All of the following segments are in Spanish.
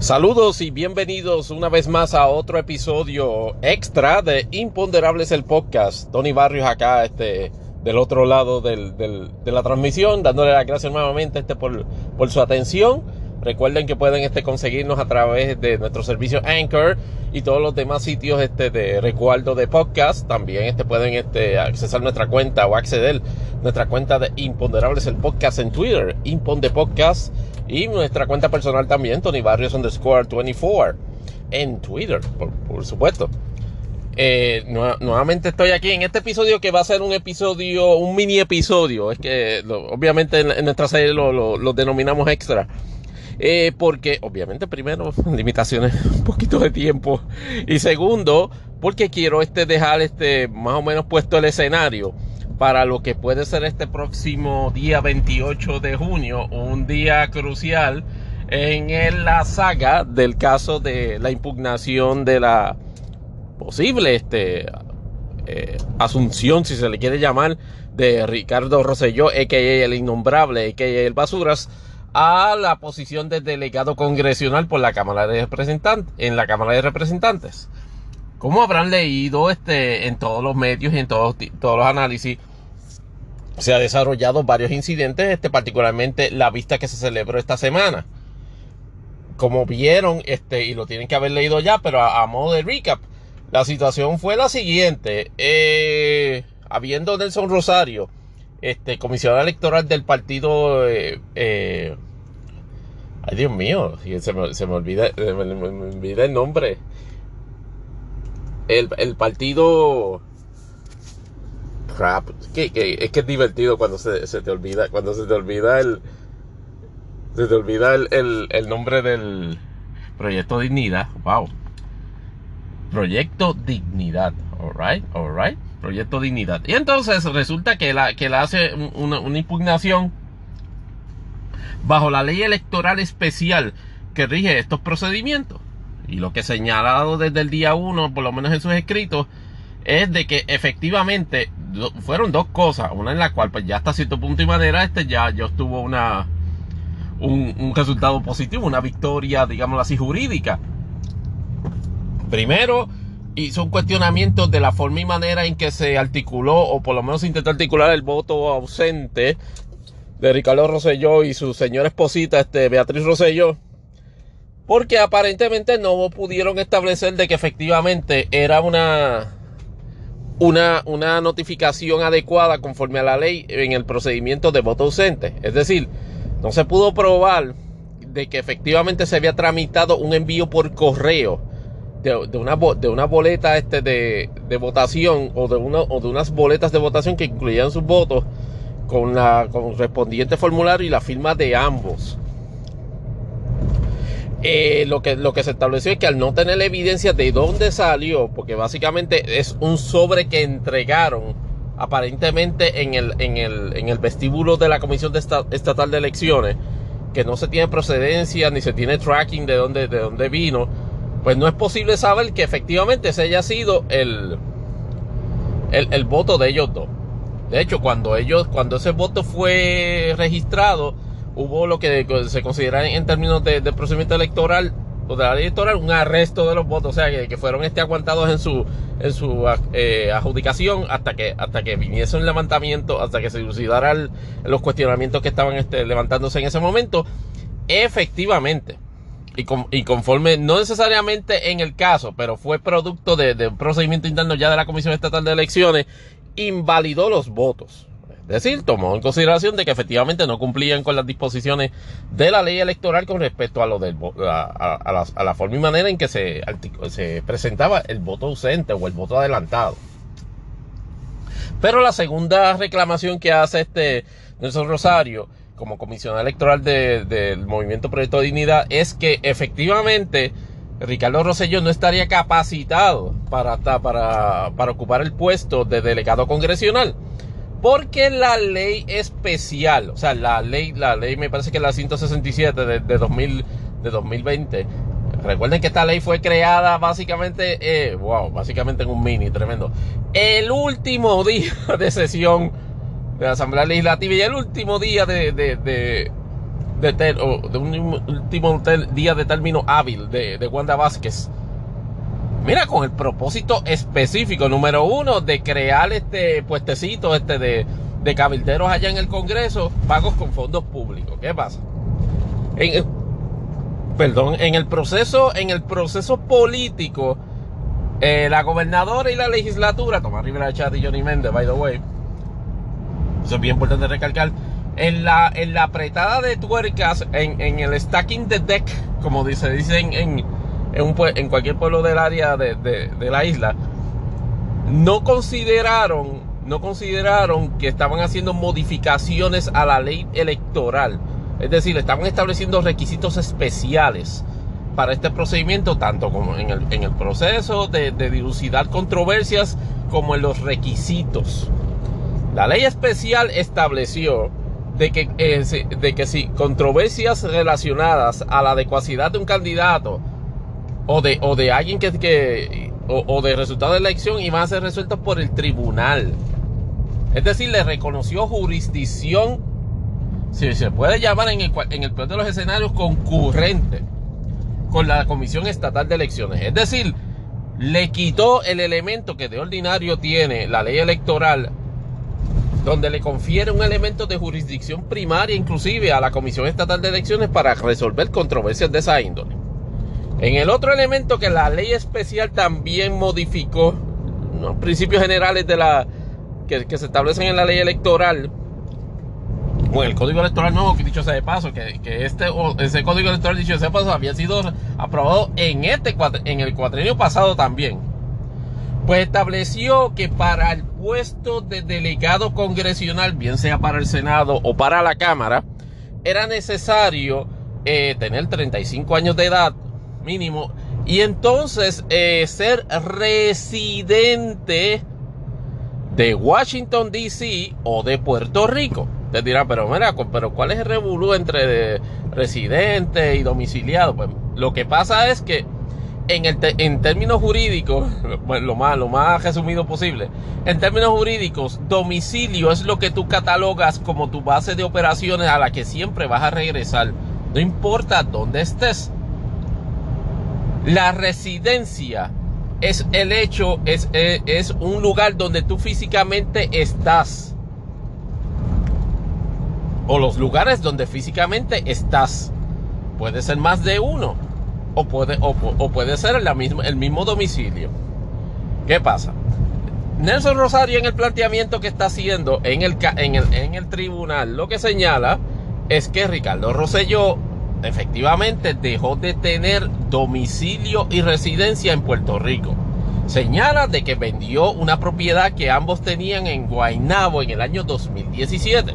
Saludos y bienvenidos una vez más a otro episodio extra de Imponderables el podcast. Tony Barrios acá, este, del otro lado del, de la transmisión, dándole las gracias nuevamente este, por, por su atención. Recuerden que pueden este, conseguirnos a través de nuestro servicio Anchor y todos los demás sitios este, de recuerdo de podcast. También este, pueden este, accesar nuestra cuenta o acceder nuestra cuenta de Imponderables el podcast en Twitter, Imponde Podcast y nuestra cuenta personal también, Tony Barrios underscore 24 en Twitter, por, supuesto. Eh, nuevamente estoy aquí en este episodio que va a ser un episodio, un mini episodio. Es que obviamente en, nuestra serie lo, denominamos extra. Eh, porque obviamente primero limitaciones un poquito de tiempo y segundo porque quiero este dejar este más o menos puesto el escenario para lo que puede ser este próximo día 28 de junio, un día crucial en la saga del caso de la impugnación de la posible este, eh, asunción, si se le quiere llamar, de Ricardo Rosselló, a.k.a. el innombrable, a.k.a. el Basuras, a la posición de delegado congresional por la Cámara de Representantes, en la Cámara de Representantes. Como habrán leído este, en todos los medios y en todos, todos los análisis, se ha desarrollado varios incidentes, este, particularmente la vista que se celebró esta semana. Como vieron, este, y lo tienen que haber leído ya, pero a, modo de recap, la situación fue la siguiente. Eh, habiendo Nelson Rosario, este, comisionado electoral del partido... Eh, eh, ay, Dios mío, se me, se me olvida, me, olvida el nombre. El, el partido que, es que es divertido cuando se, te olvida, cuando se te olvida el, se te olvida el, nombre del proyecto Dignidad. Wow. Proyecto Dignidad. Alright, alright. Proyecto Dignidad. Y entonces resulta que la, que la hace una, una impugnación bajo la ley electoral especial que rige estos procedimientos. Y lo que he señalado desde el día 1, por lo menos en sus escritos, es de que efectivamente fueron dos cosas. Una en la cual, pues ya hasta cierto punto y manera, este ya yo una un, resultado positivo, una victoria, digámoslo así, jurídica. Primero, hizo un cuestionamiento de la forma y manera en que se articuló, o por lo menos intentó articular el voto ausente de Ricardo Rosselló y su señora esposita, este, Beatriz Rosselló. Porque aparentemente no pudieron establecer de que efectivamente era una una, una notificación adecuada conforme a la ley en el procedimiento de voto ausente. Es decir, no se pudo probar de que efectivamente se había tramitado un envío por correo de, una, de una boleta este de, de votación o de, una, o de unas boletas de votación que incluían sus votos con la correspondiente formulario y la firma de ambos. Eh, lo, que, lo que se estableció es que al no tener evidencia de dónde salió, porque básicamente es un sobre que entregaron aparentemente en el, en el, en el vestíbulo de la Comisión de Estatal de Elecciones, que no se tiene procedencia ni se tiene tracking de dónde, de dónde vino, pues no es posible saber que efectivamente ese haya sido el, el, el voto de ellos dos. De hecho, cuando ellos, cuando ese voto fue registrado, hubo lo que se considera en términos de, procedimiento electoral o de la ley electoral un arresto de los votos, o sea, que, fueron este aguantados en su en su eh, adjudicación hasta que hasta que viniese un levantamiento, hasta que se dilucidaran los cuestionamientos que estaban este, levantándose en ese momento. Efectivamente, y, y, conforme, no necesariamente en el caso, pero fue producto de un procedimiento interno ya de la Comisión Estatal de Elecciones, invalidó los votos. Decir, tomó en consideración de que efectivamente no cumplían con las disposiciones de la ley electoral con respecto a lo del a, la, forma y manera en que se, se presentaba el voto ausente o el voto adelantado. Pero la segunda reclamación que hace este Nelson Rosario como comisionado electoral del Movimiento Proyecto de Dignidad es que efectivamente Ricardo Rosselló no estaría capacitado para, para ocupar el puesto de delegado congresional porque la ley especial, o sea, la ley, la ley me parece que la 167 de, de, 2000, de 2020. Recuerden que esta ley fue creada básicamente, eh, wow, básicamente en un mini, tremendo. El último día de sesión de la Asamblea Legislativa y el último día de, de, de, de un último día de término hábil de, de Wanda Vázquez. Mira, con el propósito específico, número uno, de crear este puestecito este de, de cabilderos allá en el Congreso, pagos con fondos públicos. ¿Qué pasa? Perdón, en el proceso, en el proceso político, eh, la gobernadora y la legislatura, Tomás Rivera Chat y Johnny Méndez, by the way, eso es bien importante recalcar, en la, en la apretada de tuercas, en, en el stacking the deck, como dice, dicen en, en, cualquier pueblo del área de, de, la isla, no consideraron, no consideraron que estaban haciendo modificaciones a la ley electoral. Es decir, estaban estableciendo requisitos especiales para este procedimiento, tanto como en el, en el proceso de, de, dilucidar controversias como en los requisitos. La ley especial estableció de que, eh, de que si controversias relacionadas a la adecuacidad de un candidato o de, o de alguien que, que o, o de resultado de la elección iban a ser resueltos por el tribunal. Es decir, le reconoció jurisdicción, si se puede llamar en el, en el peor de los escenarios, concurrente con la Comisión Estatal de Elecciones. Es decir, le quitó el elemento que de ordinario tiene la ley electoral, donde le confiere un elemento de jurisdicción primaria inclusive a la Comisión Estatal de Elecciones para resolver controversias de esa índole. En el otro elemento que la ley especial también modificó, los principios generales de la que, se establecen en la ley electoral, bueno, el código electoral nuevo, que dicho sea de paso, que, que este, ese código electoral dicho sea de paso había sido aprobado en, este, en el cuatrenio pasado también. Pues estableció que para el puesto de delegado congresional, bien sea para el Senado o para la Cámara, era necesario eh, tener 35 años de edad mínimo y entonces eh, ser residente de Washington, D.C. o de Puerto Rico. Te dirá, pero mira, pero ¿cuál es el revolú entre residente y domiciliado? Pues lo que pasa es que en, el en términos jurídicos, bueno, lo más, lo más resumido posible, en términos jurídicos, domicilio es lo que tú catalogas como tu base de operaciones a la que siempre vas a regresar, no importa dónde estés. La residencia es el hecho, es, es, es un lugar donde tú físicamente estás o los lugares donde físicamente estás. Puede ser más de uno o puede, o, o puede ser la misma, el mismo domicilio. ¿Qué pasa? Nelson Rosario en el planteamiento que está haciendo en el, en el, en el tribunal lo que señala es que Ricardo Rosselló efectivamente dejó de tener domicilio y residencia en Puerto Rico. Señala de que vendió una propiedad que ambos tenían en Guaynabo en el año 2017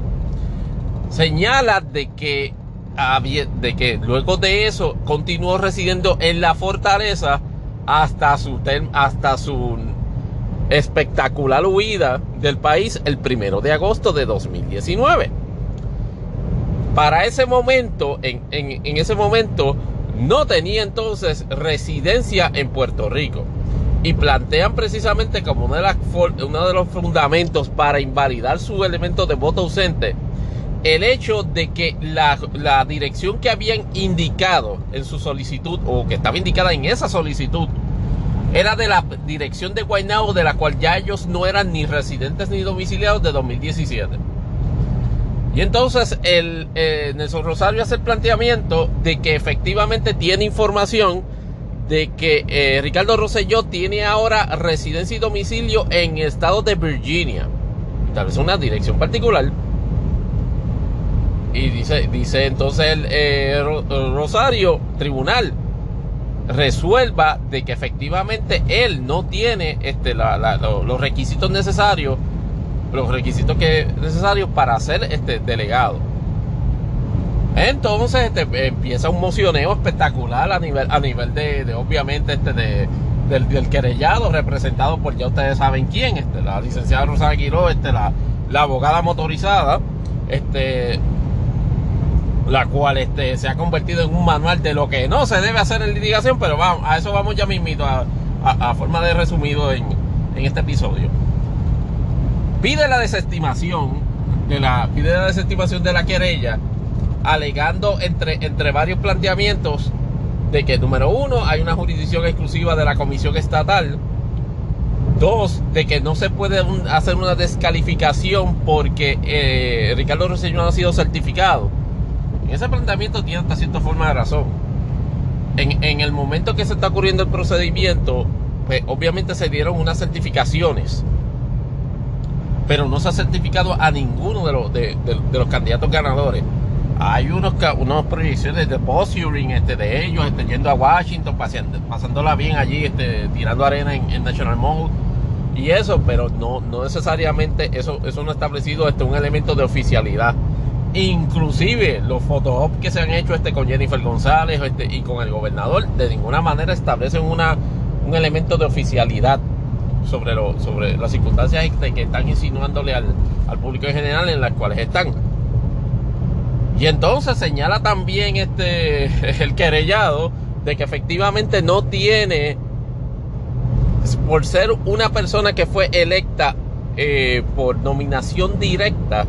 señala de que, de que luego de eso continuó residiendo en la fortaleza hasta su, hasta su espectacular huida del país el primero de agosto de 2019. Para ese momento, en, ese momento, no tenía entonces residencia en Puerto Rico. Y plantean precisamente como una de las, uno de los fundamentos para invalidar su elemento de voto ausente el hecho de que la, la, dirección que habían indicado en su solicitud o que estaba indicada en esa solicitud era de la dirección de Guaynabo de la cual ya ellos no eran ni residentes ni domiciliados de 2017. Y entonces el eh, Nelson Rosario hace el planteamiento de que efectivamente tiene información de que eh, Ricardo Rosselló tiene ahora residencia y domicilio en el estado de Virginia. Tal vez una dirección particular y dice, dice entonces el, eh, Rosario, tribunal, resuelva de que efectivamente él no tiene este, los requisitos necesarios, los requisitos que necesarios para ser este delegado. Entonces este, empieza un mocioneo espectacular a nivel, a nivel de, obviamente, este, de, del, querellado, representado por ya ustedes saben quién, este, la licenciada Rosa Quiró, este, la, la abogada motorizada, este, la cual este, se ha convertido en un manual de lo que no se debe hacer en litigación, pero vamos, a eso vamos ya mismito, a, a, a forma de resumido en, en, este episodio. Pide la desestimación de la, pide la desestimación de la querella alegando entre, entre varios planteamientos de que, número uno, hay una jurisdicción exclusiva de la Comisión Estatal. Dos, de que no se puede hacer una descalificación porque eh, Ricardo Rosselló no ha sido certificado. Ese planteamiento tiene hasta cierta forma de razón. En, en el momento que se está ocurriendo el procedimiento, pues obviamente se dieron unas certificaciones pero no se ha certificado a ninguno de los, de, los candidatos ganadores. Hay unos, unos proyecciones de post este, de ellos este, yendo a Washington, paseando, pasándola bien allí, este, tirando arena en, National Mall y eso, pero no, no necesariamente eso, eso no ha establecido este, un elemento de oficialidad. Inclusive los fotops que se han hecho este, con Jennifer González este, y con el gobernador de ninguna manera establecen una, un elemento de oficialidad sobre, lo, sobre las circunstancias que están insinuándole al, público en general en las cuales están. Y entonces señala también este el querellado de que efectivamente no tiene, por ser una persona que fue electa eh, por nominación directa,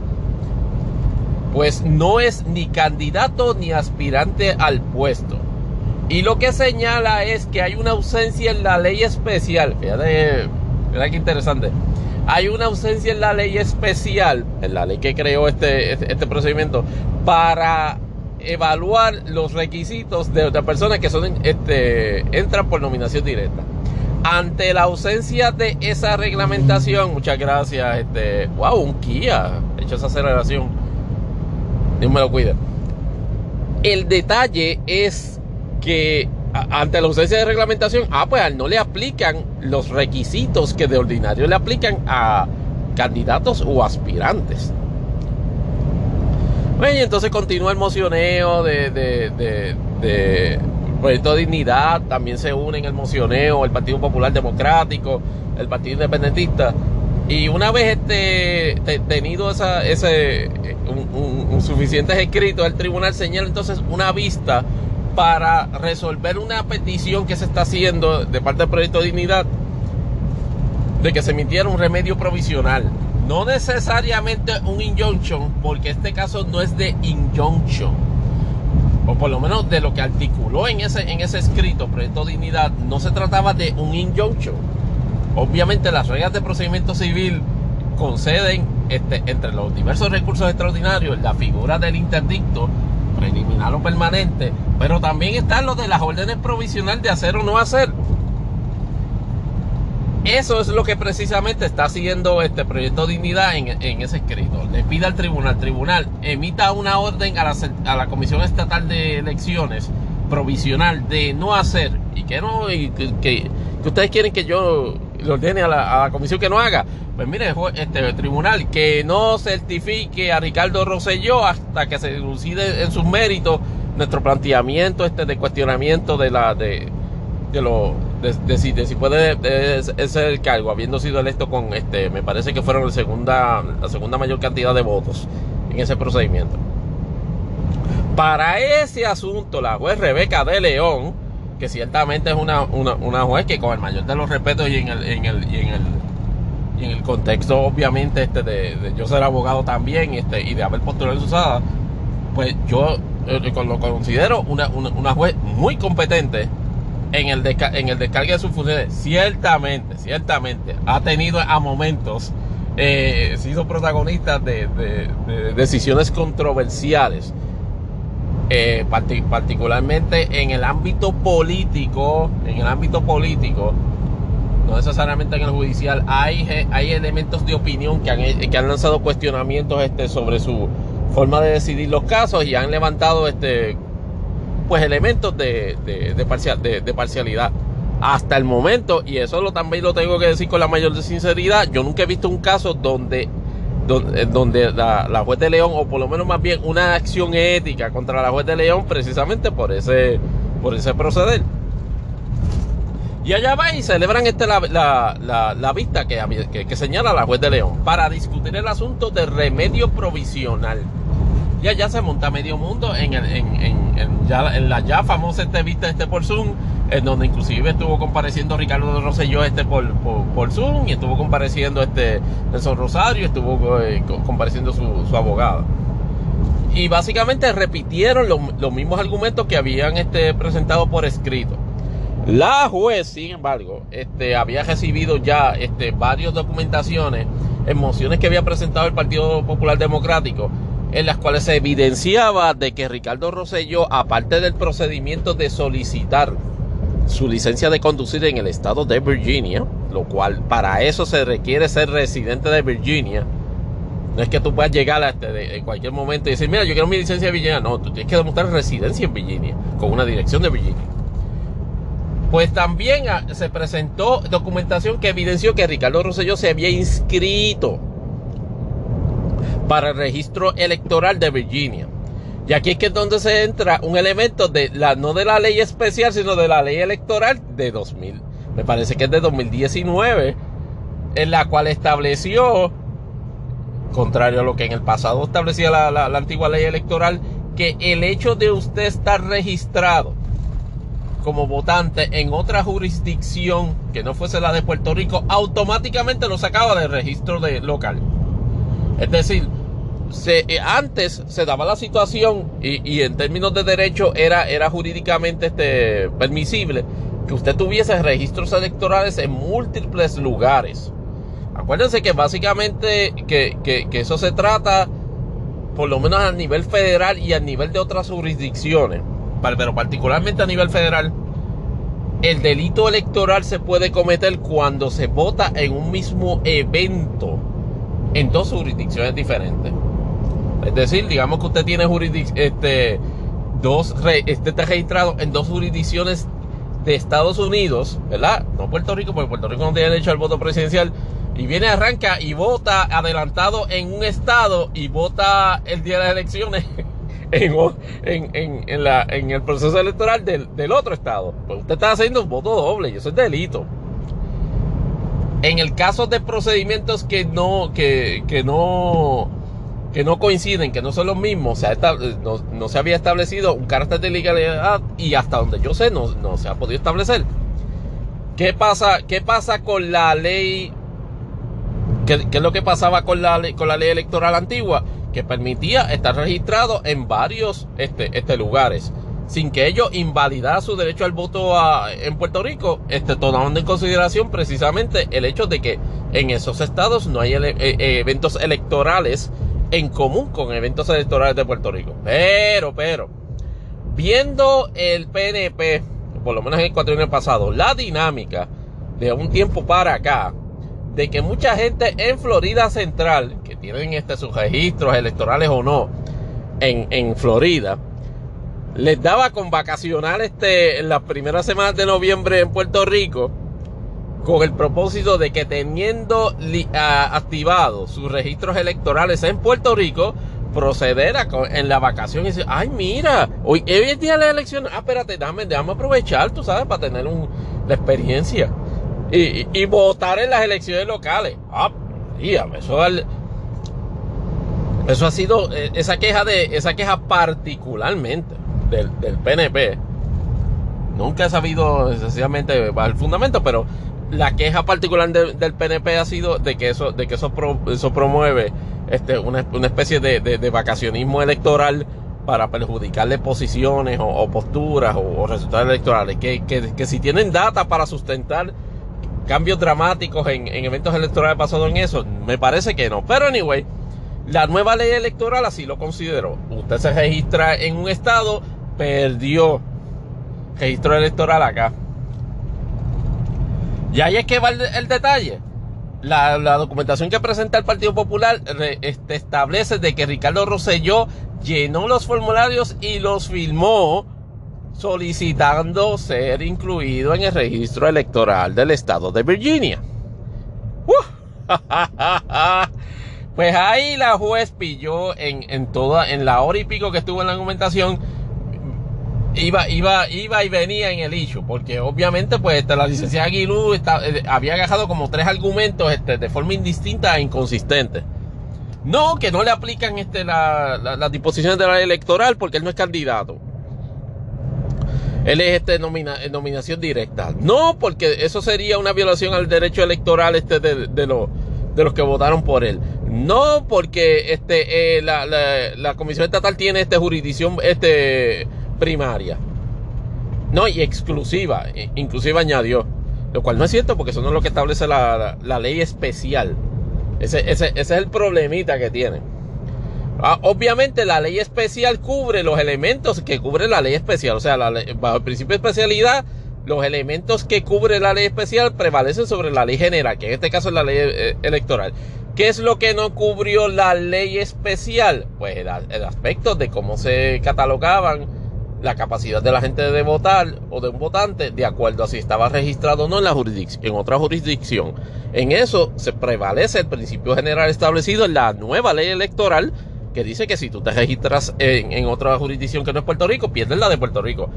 pues no es ni candidato ni aspirante al puesto. Y lo que señala es que hay una ausencia en la ley especial. Mira qué interesante. Hay una ausencia en la ley especial, en la ley que creó este, este, este procedimiento, para evaluar los requisitos de otras personas que son este, entran por nominación directa. Ante la ausencia de esa reglamentación, muchas gracias, este, wow, un Kia, hecho esa aceleración. Dios me lo cuide. El detalle es que ante la ausencia de reglamentación, ah, pues no le aplican los requisitos que de ordinario le aplican a candidatos o aspirantes. Bueno, y entonces continúa el mocioneo de, de, de, de Proyecto de Dignidad, también se une en el mocioneo el Partido Popular Democrático, el Partido Independentista. Y una vez este, tenido esa, ese, un, un, suficientes escritos, el tribunal señala entonces una vista para resolver una petición que se está haciendo de parte del Proyecto Dignidad de que se emitiera un remedio provisional. No necesariamente un injunction, porque este caso no es de injunction. O por lo menos de lo que articuló en ese, en ese escrito, Proyecto Dignidad, no se trataba de un injunction. Obviamente las reglas de procedimiento civil conceden este, entre los diversos recursos extraordinarios la figura del interdicto preliminar o permanente, pero también están los de las órdenes provisionales de hacer o no hacer. Eso es lo que precisamente está haciendo este proyecto de dignidad en, ese escrito. Le pide al tribunal, tribunal emita una orden a la, a la Comisión Estatal de Elecciones provisional de no hacer y que no y que, ustedes quieren que yo le ordene a la, comisión que no haga. Pues mire, este tribunal que no certifique a Ricardo Rosselló hasta que se lucide en sus méritos nuestro planteamiento este de cuestionamiento de la de, de lo de, si, puede ser el cargo habiendo sido electo con este me parece que fueron la segunda la segunda mayor cantidad de votos en ese procedimiento. Para ese asunto la juez Rebeca de León que ciertamente es una, una, juez que con el mayor de los respetos y en el, en el, y en el, en el contexto obviamente este de, yo ser abogado también este, y de haber postulado en Susada, pues yo lo considero una, una, juez muy competente en el, en el descargue de sus funciones. Ciertamente, ciertamente ha tenido a momentos eh, sido protagonista de, de decisiones controversiales eh, particularmente en el ámbito político, en el ámbito político, no necesariamente en el judicial, hay, hay elementos de opinión que han, que han lanzado cuestionamientos este, sobre su forma de decidir los casos y han levantado este, pues elementos de, de, parcial, de, parcialidad. Hasta el momento, y eso lo, también lo tengo que decir con la mayor sinceridad, yo nunca he visto un caso donde eh, donde, la, juez de León, o por lo menos más bien una acción ética contra la juez de León, precisamente por ese, por ese proceder. Y allá va y celebran este, la, la, vista que, que, señala la juez de León para discutir el asunto de remedio provisional. Y allá se monta medio mundo en, el, en, en, en la ya famosa este vista este por Zoom en donde inclusive estuvo compareciendo Ricardo Rosselló este por, por, Zoom y estuvo compareciendo este Nelson Rosario, estuvo eh, compareciendo su, su abogada. y básicamente repitieron los mismos argumentos que habían este, presentado por escrito. La juez, sin embargo, este, había recibido ya este, varias documentaciones en mociones que había presentado el Partido Popular Democrático, en las cuales se evidenciaba de que Ricardo Rosselló, aparte del procedimiento de solicitar su licencia de conducir en el estado de Virginia, lo cual para eso se requiere ser residente de Virginia, no es que tú puedas llegar a este, en cualquier momento y decir, mira, yo quiero mi licencia de Virginia. No, tú tienes que demostrar residencia en Virginia, con una dirección de Virginia. Pues también ah, se presentó documentación que evidenció que Ricardo Rosselló se había inscrito para el registro electoral de Virginia. Y aquí es que es donde se entra un elemento de la, no de la ley especial, sino de la ley electoral de 2000. Me parece que es de 2019, en la cual estableció contrario a lo que en el pasado establecía la, antigua ley electoral, que el hecho de usted estar registrado como votante en otra jurisdicción que no fuese la de Puerto Rico, automáticamente lo sacaba del registro de local. Es decir, eh, antes se daba la situación y, en términos de derecho era, era jurídicamente este, permisible que usted tuviese registros electorales en múltiples lugares. Acuérdense que básicamente que, eso se trata por lo menos a nivel federal y a nivel de otras jurisdicciones, pero particularmente a nivel federal, el delito electoral se puede cometer cuando se vota en un mismo evento en dos jurisdicciones diferentes. Es decir, digamos que usted tiene este, dos, este está registrado en dos jurisdicciones de Estados Unidos, ¿verdad? No Puerto Rico, porque Puerto Rico no tiene derecho al voto presidencial, y viene, arranca y vota adelantado en un estado y vota el día de las elecciones en, el proceso electoral del, otro estado. Pues usted está haciendo un voto doble y eso es delito. En el caso de procedimientos que no, que, no, que no coinciden, que no son los mismos, no, se había establecido un carácter de legalidad y hasta donde yo sé no, no se ha podido establecer. ¿Qué pasa, ¿Qué pasa con la ley ¿Qué, es lo que pasaba con la, con la ley electoral antigua? Que permitía estar registrado en varios este, este lugares sin que ello invalidara su derecho al voto en Puerto Rico, este, tomando en consideración precisamente el hecho de que en esos estados no hay eh, eh, eventos electorales en común con eventos electorales de Puerto Rico. Pero, pero, viendo el PNP, por lo menos en el cuatrienio pasado, la dinámica de un tiempo para acá, de que mucha gente en Florida Central, tienen este, sus registros electorales o no, en, en Florida, les daba con vacacional este, en las primeras semanas de noviembre en Puerto Rico, con el propósito de que teniendo activados sus registros electorales en Puerto Rico, proceder a, en la vacación y decir, ay mira, hoy, es día de la elección, ah, espérate, déjame, déjame aprovechar, tú sabes, para tener un, la experiencia y, votar en las elecciones locales. Ah, eso, eso ha sido eh, esa queja de esa queja particularmente del, PNP. Nunca he sabido sencillamente el fundamento, pero la queja particular del PNP ha sido de que eso, de que eso, eso promueve este, una, una especie de, de, vacacionismo electoral para perjudicarle posiciones o, posturas o, resultados electorales. Que, que, que si tienen data para sustentar cambios dramáticos en, eventos electorales pasado en eso? Me parece que no. Pero anyway, la nueva ley electoral así lo consideró. Usted se registra en un estado, perdió registro electoral acá. Y ahí es que va el, detalle. La, documentación que presenta el Partido Popular este, establece de que Ricardo Rosselló llenó los formularios y los filmó solicitando ser incluido en el registro electoral del estado de Virginia. pues ahí la juez pilló en, toda, en la hora y pico que estuvo en la argumentación, iba, iba, iba y venía en el hecho, porque obviamente pues este, la licenciada Aguilú eh, había agajado como tres argumentos este, de forma indistinta e inconsistente. No, que no le aplican este, las disposiciones de la electoral porque él no es candidato él es este nominación directa. No, porque eso sería una violación al derecho electoral este de los que votaron por él. No, porque este, eh, la, la, Comisión Estatal tiene este jurisdicción este, primaria. No, y exclusiva. Inclusive añadió. Lo cual no es cierto porque eso no es lo que establece la, la ley especial. Ese, ese, ese, es el problemita que tiene. Ah, obviamente la ley especial cubre los elementos que cubre la ley especial. O sea, bajo el principio de especialidad, los elementos que cubre la ley especial prevalecen sobre la ley general, que en este caso es la ley eh, electoral. ¿Qué es lo que no cubrió la ley especial? Pues el, aspecto de cómo se catalogaban la capacidad de la gente de votar o de un votante de acuerdo a si estaba registrado o no en la jurisdicción, en otra jurisdicción. En eso se prevalece el principio general establecido en la nueva ley electoral que dice que si tú te registras en, otra jurisdicción que no es Puerto Rico, pierdes la de Puerto Rico.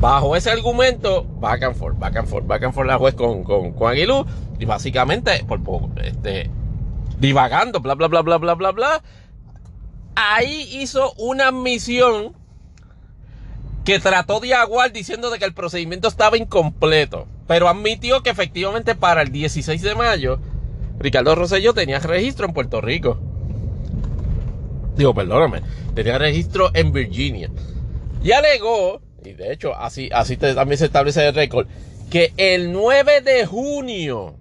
Bajo ese argumento, back and forth, back and forth, back and forth la juez con, con, con Aguilú y básicamente por poco, este, divagando, bla, bla, bla, bla, bla, bla, bla. Ahí hizo una admisión que trató de aguar diciendo de que el procedimiento estaba incompleto, pero admitió que efectivamente para el 16 de mayo Ricardo Rosselló tenía registro en Puerto Rico. Digo, perdóname, tenía registro en Virginia. Y alegó, y de hecho así, así también se establece el récord, que el 9 de junio,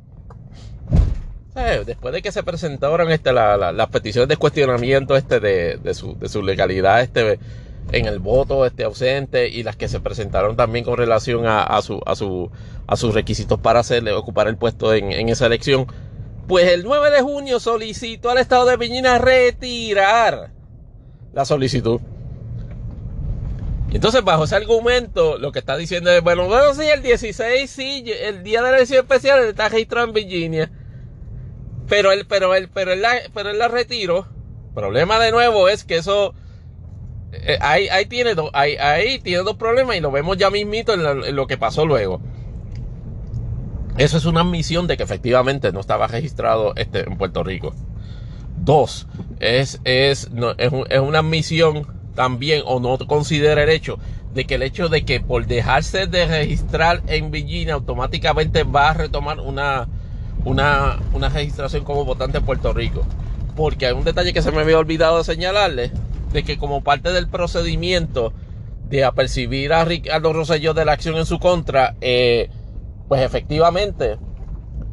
después de que se presentaron este, las peticiones de cuestionamiento este de, su, legalidad este en el voto este ausente y las que se presentaron también con relación a, su, a, su, a sus requisitos para hacerle, ocupar el puesto en, esa elección. Pues el 9 de junio solicitó al Estado de Virginia retirar la solicitud. Y entonces, bajo ese argumento, lo que está diciendo es, bueno, bueno, sí, el 16, sí, el día de la elección especial está registrado en Virginia. Pero él, pero él, pero él la, pero él la retiro. Problema de nuevo es que eso eh, ahí, ahí, tiene dos, ahí, ahí, tiene dos problemas y lo vemos ya mismito en, lo que pasó luego. Eso es una admisión de que efectivamente no estaba registrado este, en Puerto Rico. Dos, es, es, no, es, es una admisión también, o no considera el hecho de que el hecho de que por dejarse de registrar en Virginia automáticamente va a retomar una, una, una registración como votante en Puerto Rico. Porque hay un detalle que se me había olvidado de señalarle de que como parte del procedimiento de apercibir a Ricardo Rosselló de la acción en su contra, eh, pues efectivamente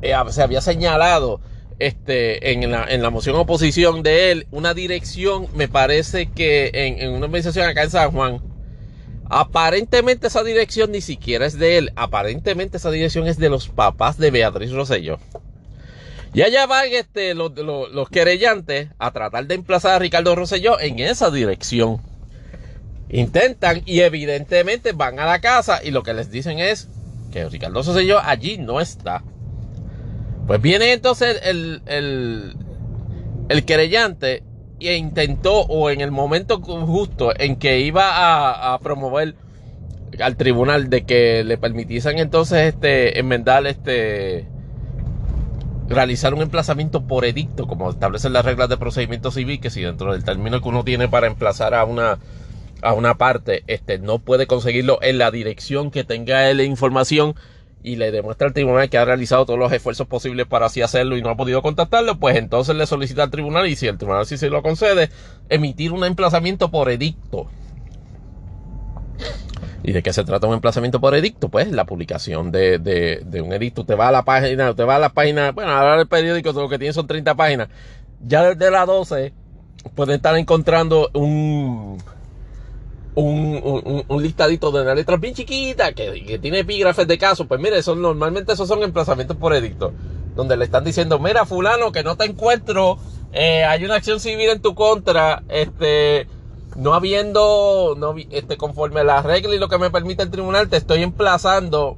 eh, se había señalado este, en, la, en la moción oposición de él una dirección, me parece que en, en una organización acá en San Juan, aparentemente esa dirección ni siquiera es de él, aparentemente esa dirección es de los papás de Beatriz Rosselló. Y allá van este, los, querellantes a tratar de emplazar a Ricardo Rosselló en esa dirección. Intentan y evidentemente van a la casa y lo que les dicen es que Ricardo Rosselló allí no está. Pues viene entonces el, el, el querellante e intentó, o en el momento justo en que iba a, promover al tribunal de que le permitiesen entonces este enmendar este realizar un emplazamiento por edicto, como establecen las reglas de procedimiento civil, que si dentro del término que uno tiene para emplazar a una, a una parte, este, no puede conseguirlo en la dirección que tenga la información y le demuestra al tribunal que ha realizado todos los esfuerzos posibles para así hacerlo y no ha podido contactarlo, pues entonces le solicita al tribunal y si el tribunal sí se lo concede, emitir un emplazamiento por edicto. ¿Y de qué se trata un emplazamiento por edicto? Pues la publicación de, de, un edicto. Te va a la página, te va a la página, bueno, ahora el periódico lo que tiene son 30 páginas. Ya desde las 12 pueden estar encontrando un, un, listadito de una letra bien chiquita que, que, tiene epígrafes de caso. Pues mire, normalmente esos son emplazamientos por edicto. Donde le están diciendo, mira fulano que no te encuentro, eh, hay una acción civil en tu contra, este no habiendo, no, este, conforme a la regla y lo que me permite el tribunal, te estoy emplazando.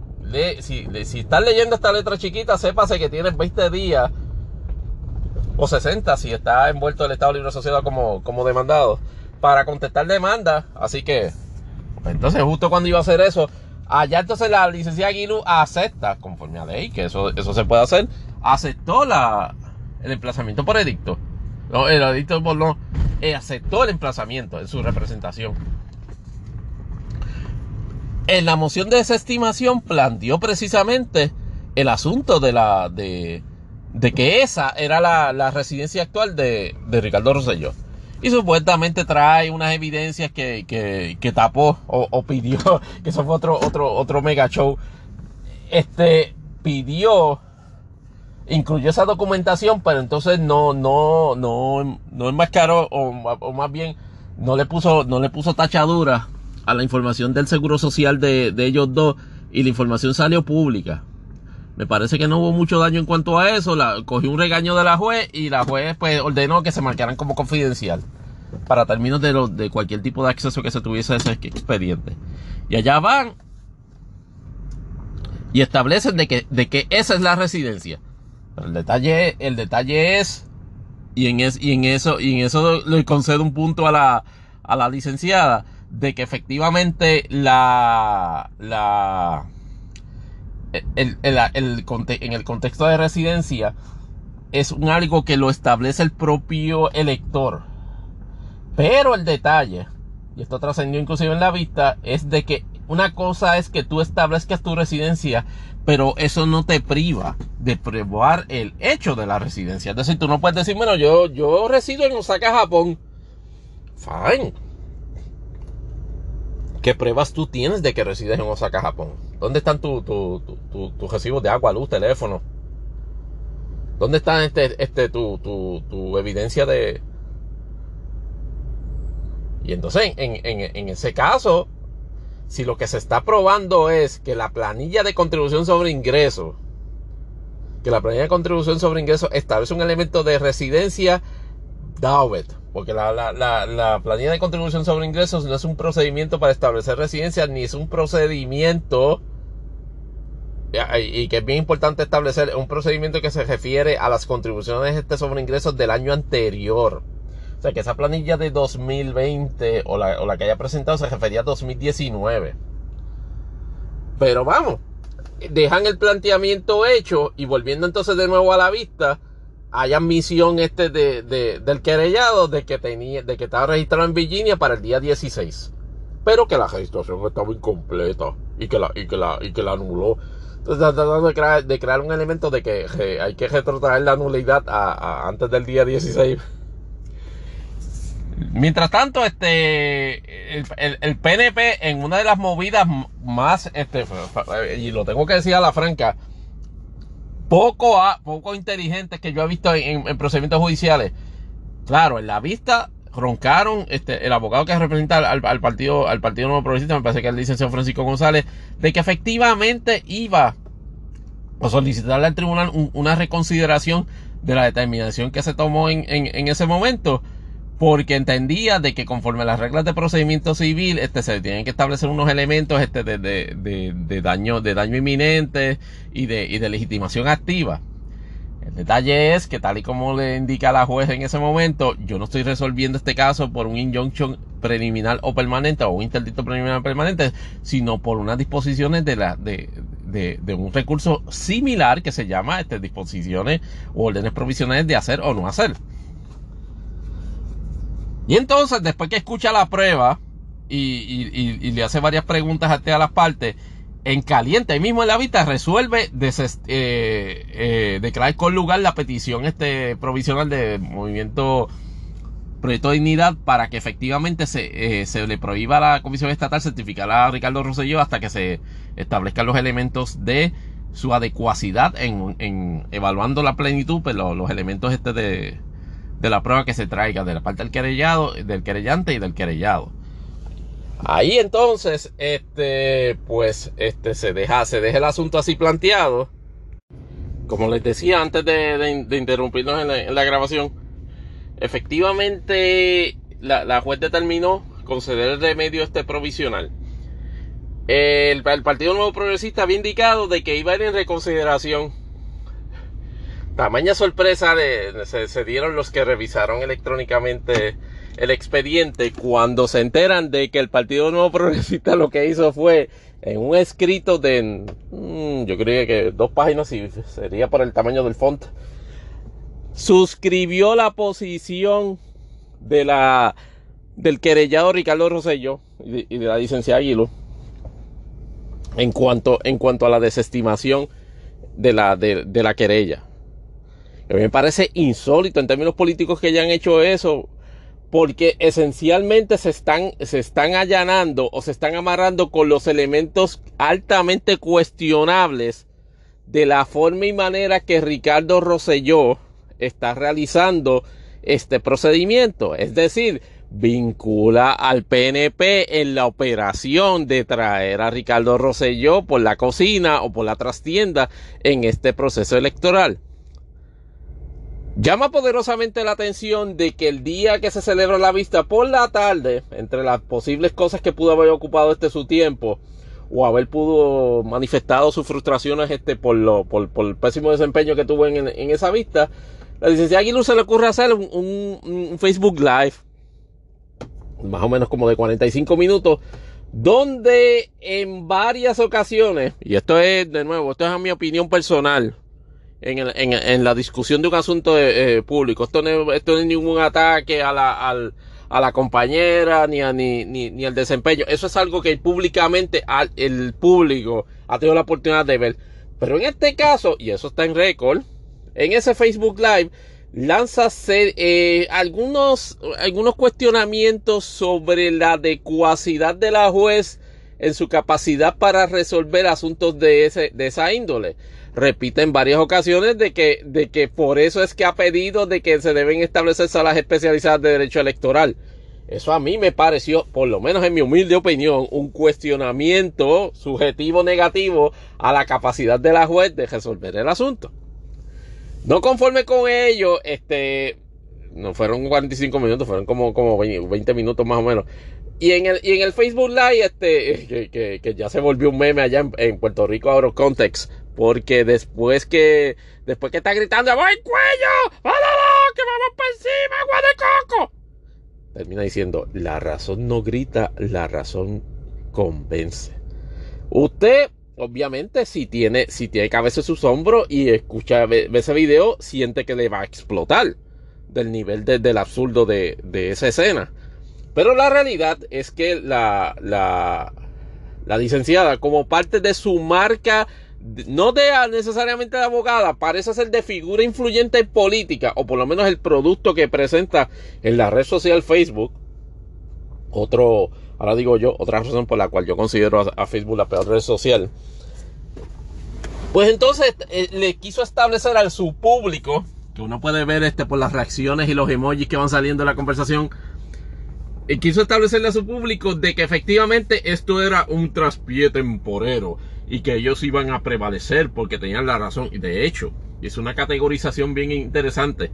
si, si estás leyendo esta letra chiquita, sépase que tienes 20 días o 60 si está envuelto el Estado Libre Sociedad como, como demandado para contestar demanda. Así que, pues, entonces, justo cuando iba a hacer eso, allá entonces la licenciada Aguilu acepta, conforme a ley, que eso, eso se puede hacer, aceptó la, el emplazamiento por edicto. No, el edicto por no eh, aceptó el emplazamiento en su representación. En la moción de desestimación planteó precisamente el asunto de la de, de que esa era la, residencia actual de, Ricardo Rosselló. Y supuestamente trae unas evidencias que, tapó o, pidió, que eso fue otro, otro, otro mega show. Este pidió, incluyó esa documentación, pero entonces no, no, no, no enmascaró, o, o más bien no le puso, no le puso tachadura a la información del seguro social de, de ellos dos y la información salió pública. Me parece que no hubo mucho daño en cuanto a eso. La, cogió un regaño de la juez y la juez pues ordenó que se marcaran como confidencial para términos de, de cualquier tipo de acceso que se tuviese a ese expediente. Y allá van y establecen de que, de que esa es la residencia. El detalle, el detalle es, y en, es, y en eso, y en eso le concedo un punto a la, a la licenciada, de que efectivamente la, la, el, en el contexto de residencia es un algo que lo establece el propio elector. Pero el detalle, y esto trascendió inclusive en la vista, es de que una cosa es que tú establezcas tu residencia, pero eso no te priva de probar el hecho de la residencia. Es decir, tú no puedes decir, bueno, yo, yo resido en Osaka, Japón. Fine. ¿Qué pruebas tú tienes de que resides en Osaka, Japón? ¿Dónde están tus recibos de agua, luz, teléfono? ¿Dónde está este, este, tu, tu, evidencia de... Y entonces, en, en ese caso, si lo que se está probando es que la planilla de contribución sobre ingresos, que la planilla de contribución sobre ingresos establece un elemento de residencia, DAWET, porque la, la, la, planilla de contribución sobre ingresos no es un procedimiento para establecer residencia, ni es un procedimiento, y que es bien importante establecer, un procedimiento que se refiere a las contribuciones este sobre ingresos del año anterior. O sea, que esa planilla de 2020 o la, o la que haya presentado se refería a 2019. Pero vamos, dejan el planteamiento hecho y volviendo entonces de nuevo a la vista, hay admisión este de, del querellado de que tenía, de que estaba registrado en Virginia para el día 16. Pero que la registración estaba incompleta y que la, y que la, y que la anuló. Entonces tratando de crear, de crear un elemento de que hay que retrotraer la nulidad a, antes del día 16. Mientras tanto, este el, el, PNP en una de las movidas más, este, y lo tengo que decir a la franca, poco, a, poco inteligentes que yo he visto en, procedimientos judiciales. Claro, en la vista roncaron este, el abogado que representa al, partido al partido nuevo progresista, me parece que el licenciado Francisco González, de que efectivamente iba a solicitarle al tribunal una reconsideración de la determinación que se tomó en, en ese momento porque entendía de que conforme a las reglas de procedimiento civil este, se tienen que establecer unos elementos este, de, de, de, daño, de daño inminente y de, y de legitimación activa. El detalle es que tal y como le indica la juez en ese momento, yo no estoy resolviendo este caso por un injunction preliminar o permanente o un interdicto preliminar permanente, sino por unas disposiciones de la de, de, de, un recurso similar que se llama este, disposiciones o órdenes provisionales de hacer o no hacer. Y entonces, después que escucha la prueba y, le hace varias preguntas a las partes, en caliente, ahí mismo en la vista, resuelve eh, eh, declarar con lugar la petición este provisional de movimiento Proyecto de Dignidad para que efectivamente se, eh, se le prohíba a la Comisión Estatal certificar a Ricardo Rosselló hasta que se establezcan los elementos de su adecuacidad en, evaluando la plenitud, pues, los elementos este de, de la prueba que se traiga de la parte del querellado, del querellante y del querellado. Ahí entonces, este, pues, este, se deja, se deja el asunto así planteado. Como les decía antes de, interrumpirnos en la, grabación, efectivamente la, la, juez determinó conceder el remedio este provisional. El, el Partido Nuevo Progresista había indicado de que iba a ir en reconsideración tamaña sorpresa de, se, dieron los que revisaron electrónicamente el expediente cuando se enteran de que el Partido Nuevo Progresista lo que hizo fue en un escrito de, mm, yo creo que dos páginas y sería por el tamaño del font, suscribió la posición de la del querellado Ricardo Rosello y de, la licenciada Aguilo en cuanto, en cuanto a la desestimación de la, de la querella. A mí me parece insólito en términos políticos que hayan hecho eso, porque esencialmente se están, se están allanando o se están amarrando con los elementos altamente cuestionables de la forma y manera que Ricardo Rosselló está realizando este procedimiento. Es decir, vincula al PNP en la operación de traer a Ricardo Rosselló por la cocina o por la trastienda en este proceso electoral. Llama poderosamente la atención de que el día que se celebra la vista por la tarde, entre las posibles cosas que pudo haber ocupado este su tiempo, o haber pudo manifestado sus frustraciones este, por, lo, por, el pésimo desempeño que tuvo en, esa vista, la licenciada Aguiluz se le ocurre hacer un Facebook Live más o menos como de 45 minutos, donde en varias ocasiones, y esto es de nuevo, esto es a mi opinión personal, en, la discusión de un asunto eh, público, esto no, esto no, es ningún ataque a la, a la compañera ni, a, ni, ni, ni al desempeño, eso es algo que públicamente el público ha tenido la oportunidad de ver. Pero en este caso, y eso está en récord, en ese Facebook Live, lanza eh, algunos, algunos cuestionamientos sobre la adecuacidad de la juez en su capacidad para resolver asuntos de, ese, de esa índole. Repite en varias ocasiones de que, de que por eso es que ha pedido de que se deben establecer salas especializadas de derecho electoral. Eso a mí me pareció, por lo menos en mi humilde opinión, un cuestionamiento subjetivo negativo a la capacidad de la juez de resolver el asunto. No conforme con ello, este, no fueron 45 minutos, fueron como, como 20 minutos más o menos. Y en el, y en el Facebook Live, este, que, que, ya se volvió un meme allá en, Puerto Rico, Out Context, porque después que, después que está gritando, ¡voy cuello! ¡Vámonos! ¡Que vamos por encima, agua de coco! Termina diciendo, la razón no grita, la razón convence. Usted obviamente, si tiene, si tiene cabeza en sus hombros y escucha, ese video, siente que le va a explotar del nivel del absurdo de, esa escena. Pero la realidad es que la, la, la licenciada, como parte de su marca, no de necesariamente de abogada, parece ser de figura influyente política, o por lo menos el producto que presenta en la red social Facebook. Otro, ahora digo yo, otra razón por la cual yo considero a, Facebook la peor red social. Pues entonces eh, le quiso establecer a su público, que uno puede ver este por las reacciones y los emojis que van saliendo de la conversación, eh, quiso establecerle a su público de que efectivamente esto era un traspié temporero y que ellos iban a prevalecer porque tenían la razón. Y de hecho, es una categorización bien interesante.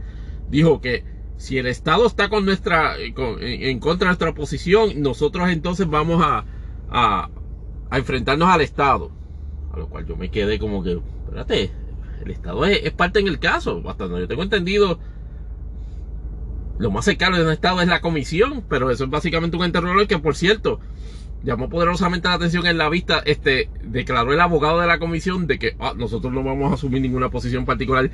Dijo que si el Estado está con nuestra, en contra de nuestra posición, nosotros entonces vamos a, a, enfrentarnos al Estado. A lo cual yo me quedé como que, espérate, el Estado es, parte en el caso. Hasta donde yo tengo entendido, lo más cercano de un Estado es la comisión, pero eso es básicamente un ente que, por cierto, llamó poderosamente la atención en la vista, este, declaró el abogado de la comisión de que ah, nosotros no vamos a asumir ninguna posición particular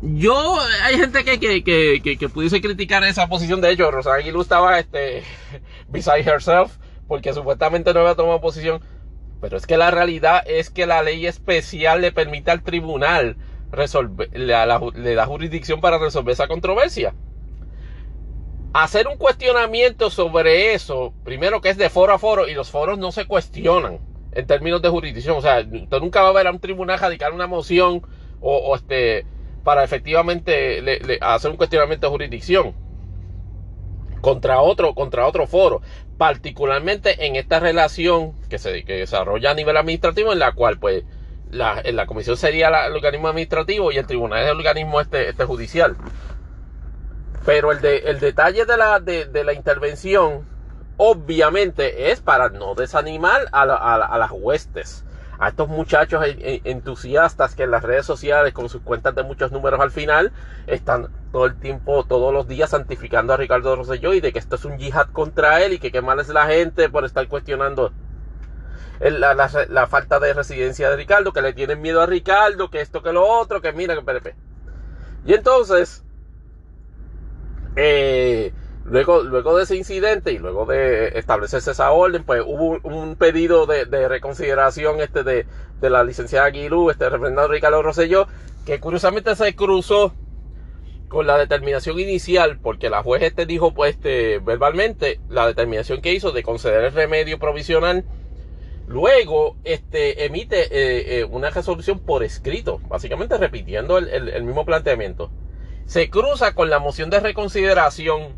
yo, hay gente que, que, que, que, pudiese criticar esa posición. De hecho, Rosa Aguilú estaba este, beside herself porque supuestamente no había tomado posición. Pero es que la realidad es que la ley especial le permite al tribunal resolver, le, le da jurisdicción para resolver esa controversia. Hacer un cuestionamiento sobre eso, primero que es de foro a foro y los foros no se cuestionan en términos de jurisdicción. O sea, usted nunca va a ver a un tribunal radicar una moción o, este para efectivamente hacer un cuestionamiento de jurisdicción contra otro, contra otro foro, particularmente en esta relación que se desarrolla a nivel administrativo, en la cual pues la, la comisión sería el organismo administrativo y el tribunal es el organismo este, este judicial. Pero el, de, el detalle de la, de, la intervención, obviamente, es para no desanimar a, a las huestes a estos muchachos entusiastas que en las redes sociales con sus cuentas de muchos números al final están todo el tiempo, todos los días santificando a Ricardo Rosselló y de que esto es un yihad contra él y que qué mal es la gente por estar cuestionando la, falta de residencia de Ricardo, que le tienen miedo a Ricardo, que esto, que lo otro, que mira, que perepe. Y entonces, eh, Luego, luego de ese incidente y luego de establecerse esa orden, pues hubo un pedido de, reconsideración este de, la licenciada Aguilú, este representante Ricardo Rosselló, que curiosamente se cruzó con la determinación inicial, porque la juez este dijo pues este, verbalmente la determinación que hizo de conceder el remedio provisional, luego este, emite eh, eh, una resolución por escrito, básicamente repitiendo el, mismo planteamiento. Se cruza con la moción de reconsideración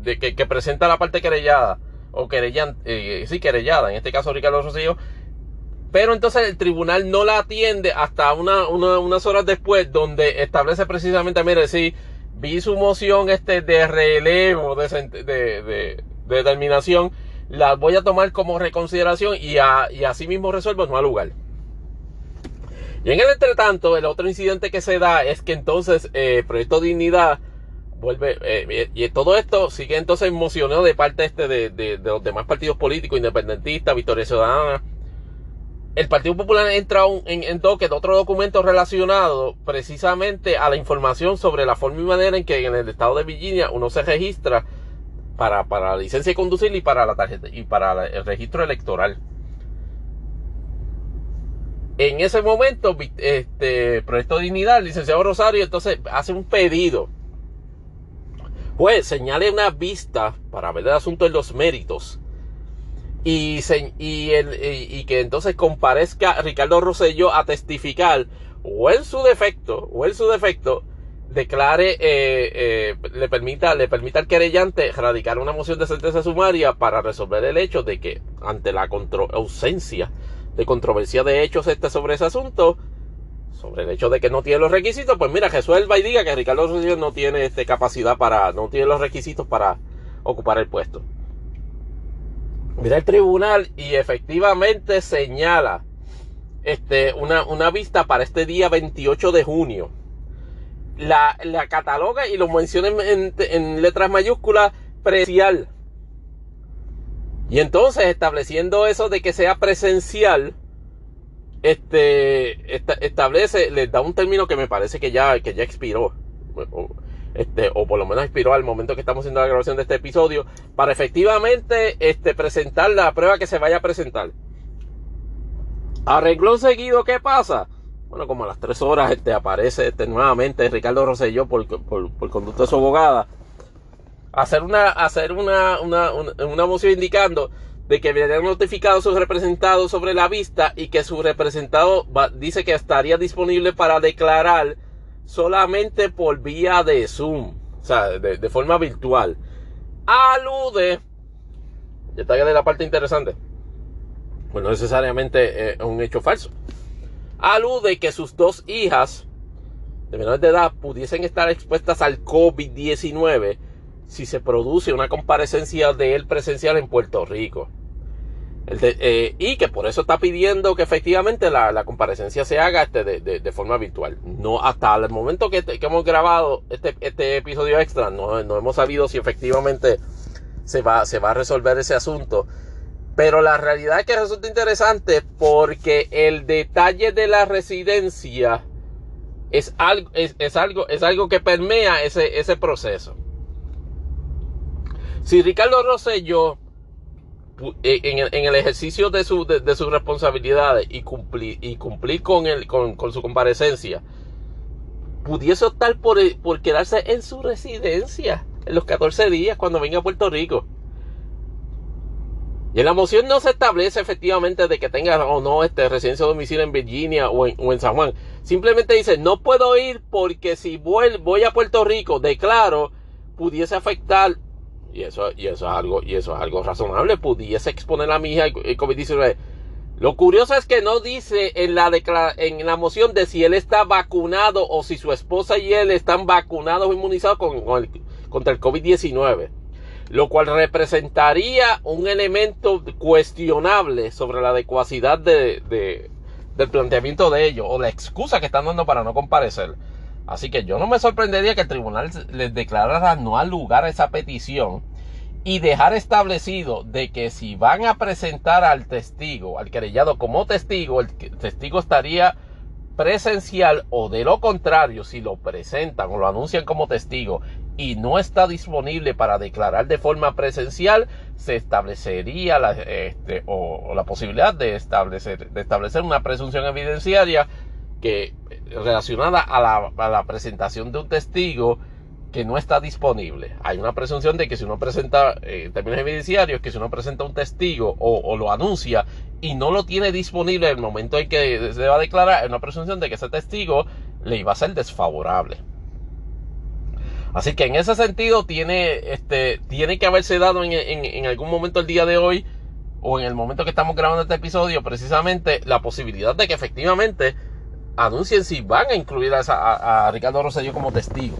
de que, presenta la parte querellada, o querellan, eh, sí, querellada, en este caso Ricardo Rosillo, pero entonces el tribunal no la atiende hasta una, unas horas después, donde establece precisamente, mire, sí, vi su moción este de relevo, de, de, determinación, la voy a tomar como reconsideración y, y así mismo resuelvo no al lugar. Y en el entretanto, el otro incidente que se da es que entonces eh, Proyecto Dignidad vuelve eh, y todo esto sigue entonces emocionado de parte este de, los demás partidos políticos independentistas Victoria Ciudadana. El Partido Popular entra en, en toque de otro documento relacionado precisamente a la información sobre la forma y manera en que en el estado de Virginia uno se registra para, para la licencia de conducir y para la tarjeta y para el registro electoral en ese momento este Proyecto Dignidad licenciado Rosario entonces hace un pedido. Pues señale una vista para ver el asunto en los méritos. Y, que entonces comparezca Ricardo Rosselló a testificar o en su defecto o en su defecto declare eh, eh, le permita le permita al querellante radicar una moción de sentencia sumaria para resolver el hecho de que ante la ausencia de controversia de hechos este sobre ese asunto sobre el hecho de que no tiene los requisitos, pues mira, resuelva y diga que Ricardo Rosselló no tiene este, capacidad para, no tiene los requisitos para ocupar el puesto. Mira el tribunal y efectivamente señala este, una, una vista para este día 28 de junio. La, la cataloga y lo menciona en, en letras mayúsculas presencial. Y entonces estableciendo eso de que sea presencial, este establece, les da un término que me parece que ya, que ya expiró. O, este, o por lo menos expiró al momento que estamos haciendo la grabación de este episodio, para efectivamente este, presentar la prueba que se vaya a presentar. Arregló seguido, ¿qué pasa? Bueno, como a las tres horas este, aparece este, nuevamente Ricardo Rosselló por, por, por conducto de su abogada. Hacer una, hacer una, una, una moción indicando de que habían notificado a sus representados sobre la vista y que su representado dice que estaría disponible para declarar solamente por vía de Zoom, o sea, de, forma virtual. Alude, está de la parte interesante, pues no necesariamente es un hecho falso. Alude que sus dos hijas de menores de edad pudiesen estar expuestas al COVID-19 si se produce una comparecencia de él presencial en Puerto Rico. Eh, y que por eso está pidiendo que efectivamente la, comparecencia se haga este, de, forma virtual. No hasta el momento que, hemos grabado este, este, episodio extra, no, no, hemos sabido si efectivamente se va, se va a resolver ese asunto. Pero la realidad es que resulta interesante porque el detalle de la residencia es algo, es, algo, es algo que permea ese, ese proceso. Si Ricardo Rosselló eh, en el, ejercicio de, su, de, sus responsabilidades y cumplir, y con, con, su comparecencia, pudiese optar por, por quedarse en su residencia en los 14 días cuando venga a Puerto Rico. Y en la moción no se establece efectivamente de que tenga o no este residencia domicilio en Virginia o en, o en, San Juan. Simplemente dice, no puedo ir porque si voy, voy a Puerto Rico, declaro, pudiese afectar y eso, y eso es algo, y eso es algo razonable, pudiese exponer a mi hija el COVID-19. Lo curioso es que no dice en la, en la moción de si él está vacunado o si su esposa y él están vacunados o inmunizados con, contra el COVID-19. Lo cual representaría un elemento cuestionable sobre la adecuacidad de, del planteamiento de ellos o la excusa que están dando para no comparecer. Así que yo no me sorprendería que el tribunal les declarara no al lugar a esa petición y dejar establecido de que si van a presentar al testigo, al querellado como testigo, el testigo estaría presencial o de lo contrario, si lo presentan o lo anuncian como testigo y no está disponible para declarar de forma presencial, se establecería la, este, o, la posibilidad de establecer, de establecer una presunción evidenciaria que relacionada a la, a la presentación de un testigo que no está disponible. Hay una presunción de que si uno presenta, eh, en términos evidenciarios, que si uno presenta un testigo o, lo anuncia y no lo tiene disponible en el momento en que se va a declarar, hay una presunción de que ese testigo le iba a ser desfavorable. Así que en ese sentido tiene, este, tiene que haberse dado en, en, algún momento el día de hoy o en el momento que estamos grabando este episodio precisamente la posibilidad de que efectivamente anuncien si van a incluir a, a Ricardo Rosselló como testigo.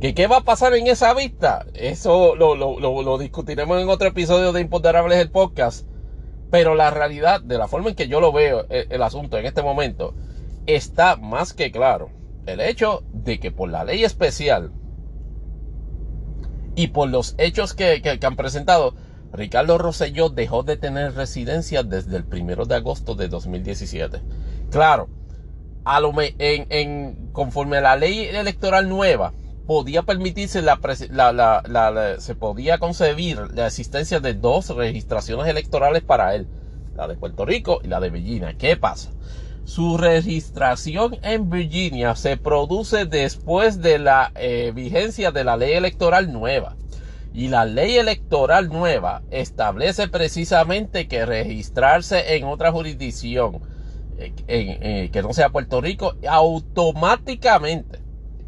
¿Que ¿Qué va a pasar en esa vista? Eso lo, discutiremos en otro episodio de Imponderables el podcast. Pero la realidad, de la forma en que yo lo veo, el, el, asunto en este momento, está más que claro. El hecho de que por la ley especial y por los hechos que, han presentado, Ricardo Rosselló dejó de tener residencia desde el primero de agosto de 2017. Claro, a lo en, en, conforme a la ley electoral nueva, podía permitirse la, se podía concebir la existencia de dos registraciones electorales para él, la de Puerto Rico y la de Virginia. ¿Qué pasa? Su registración en Virginia se produce después de la eh, vigencia de la ley electoral nueva. Y la ley electoral nueva establece precisamente que registrarse en otra jurisdicción eh, eh, que no sea Puerto Rico automáticamente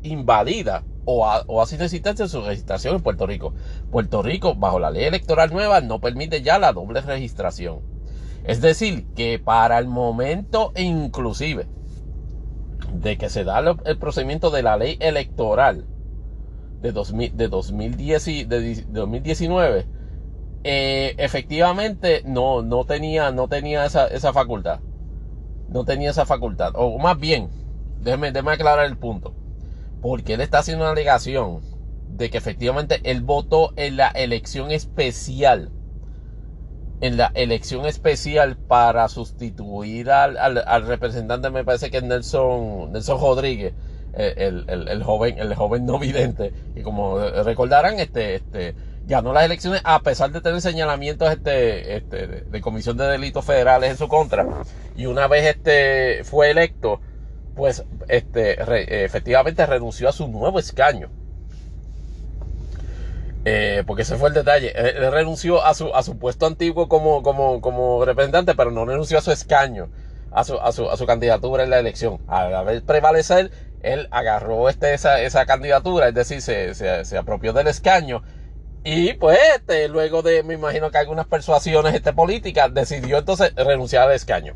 invalida o, o hace inexistencia su registración en Puerto Rico. Puerto Rico, bajo la ley electoral nueva, no permite ya la doble registración. Es decir, que para el momento inclusive de que se da el procedimiento de la ley electoral de, 2000, de, 2010 de 2019, eh, efectivamente no, no tenía, no tenía esa, esa facultad. No tenía esa facultad. O más bien, déjeme, déjeme aclarar el punto porque él está haciendo una alegación de que efectivamente él votó en la elección especial. En la elección especial para sustituir al, representante, me parece que es Nelson, Nelson Rodríguez, eh, el, joven, el joven no vidente. Y como recordarán, este, este, ganó las elecciones a pesar de tener señalamientos este, este, de, comisión de delitos federales en su contra. Y una vez este, fue electo, pues este, efectivamente renunció a su nuevo escaño. Eh, porque ese fue el detalle. Él renunció a su, a su puesto antiguo como, como, como representante, pero no renunció a su escaño, a su, a su, a su candidatura en la elección. Al ver prevalecer, él agarró este, esa, candidatura, es decir, se, se, se apropió del escaño. Y pues, este, luego de, me imagino que algunas persuasiones este, políticas, decidió entonces renunciar al escaño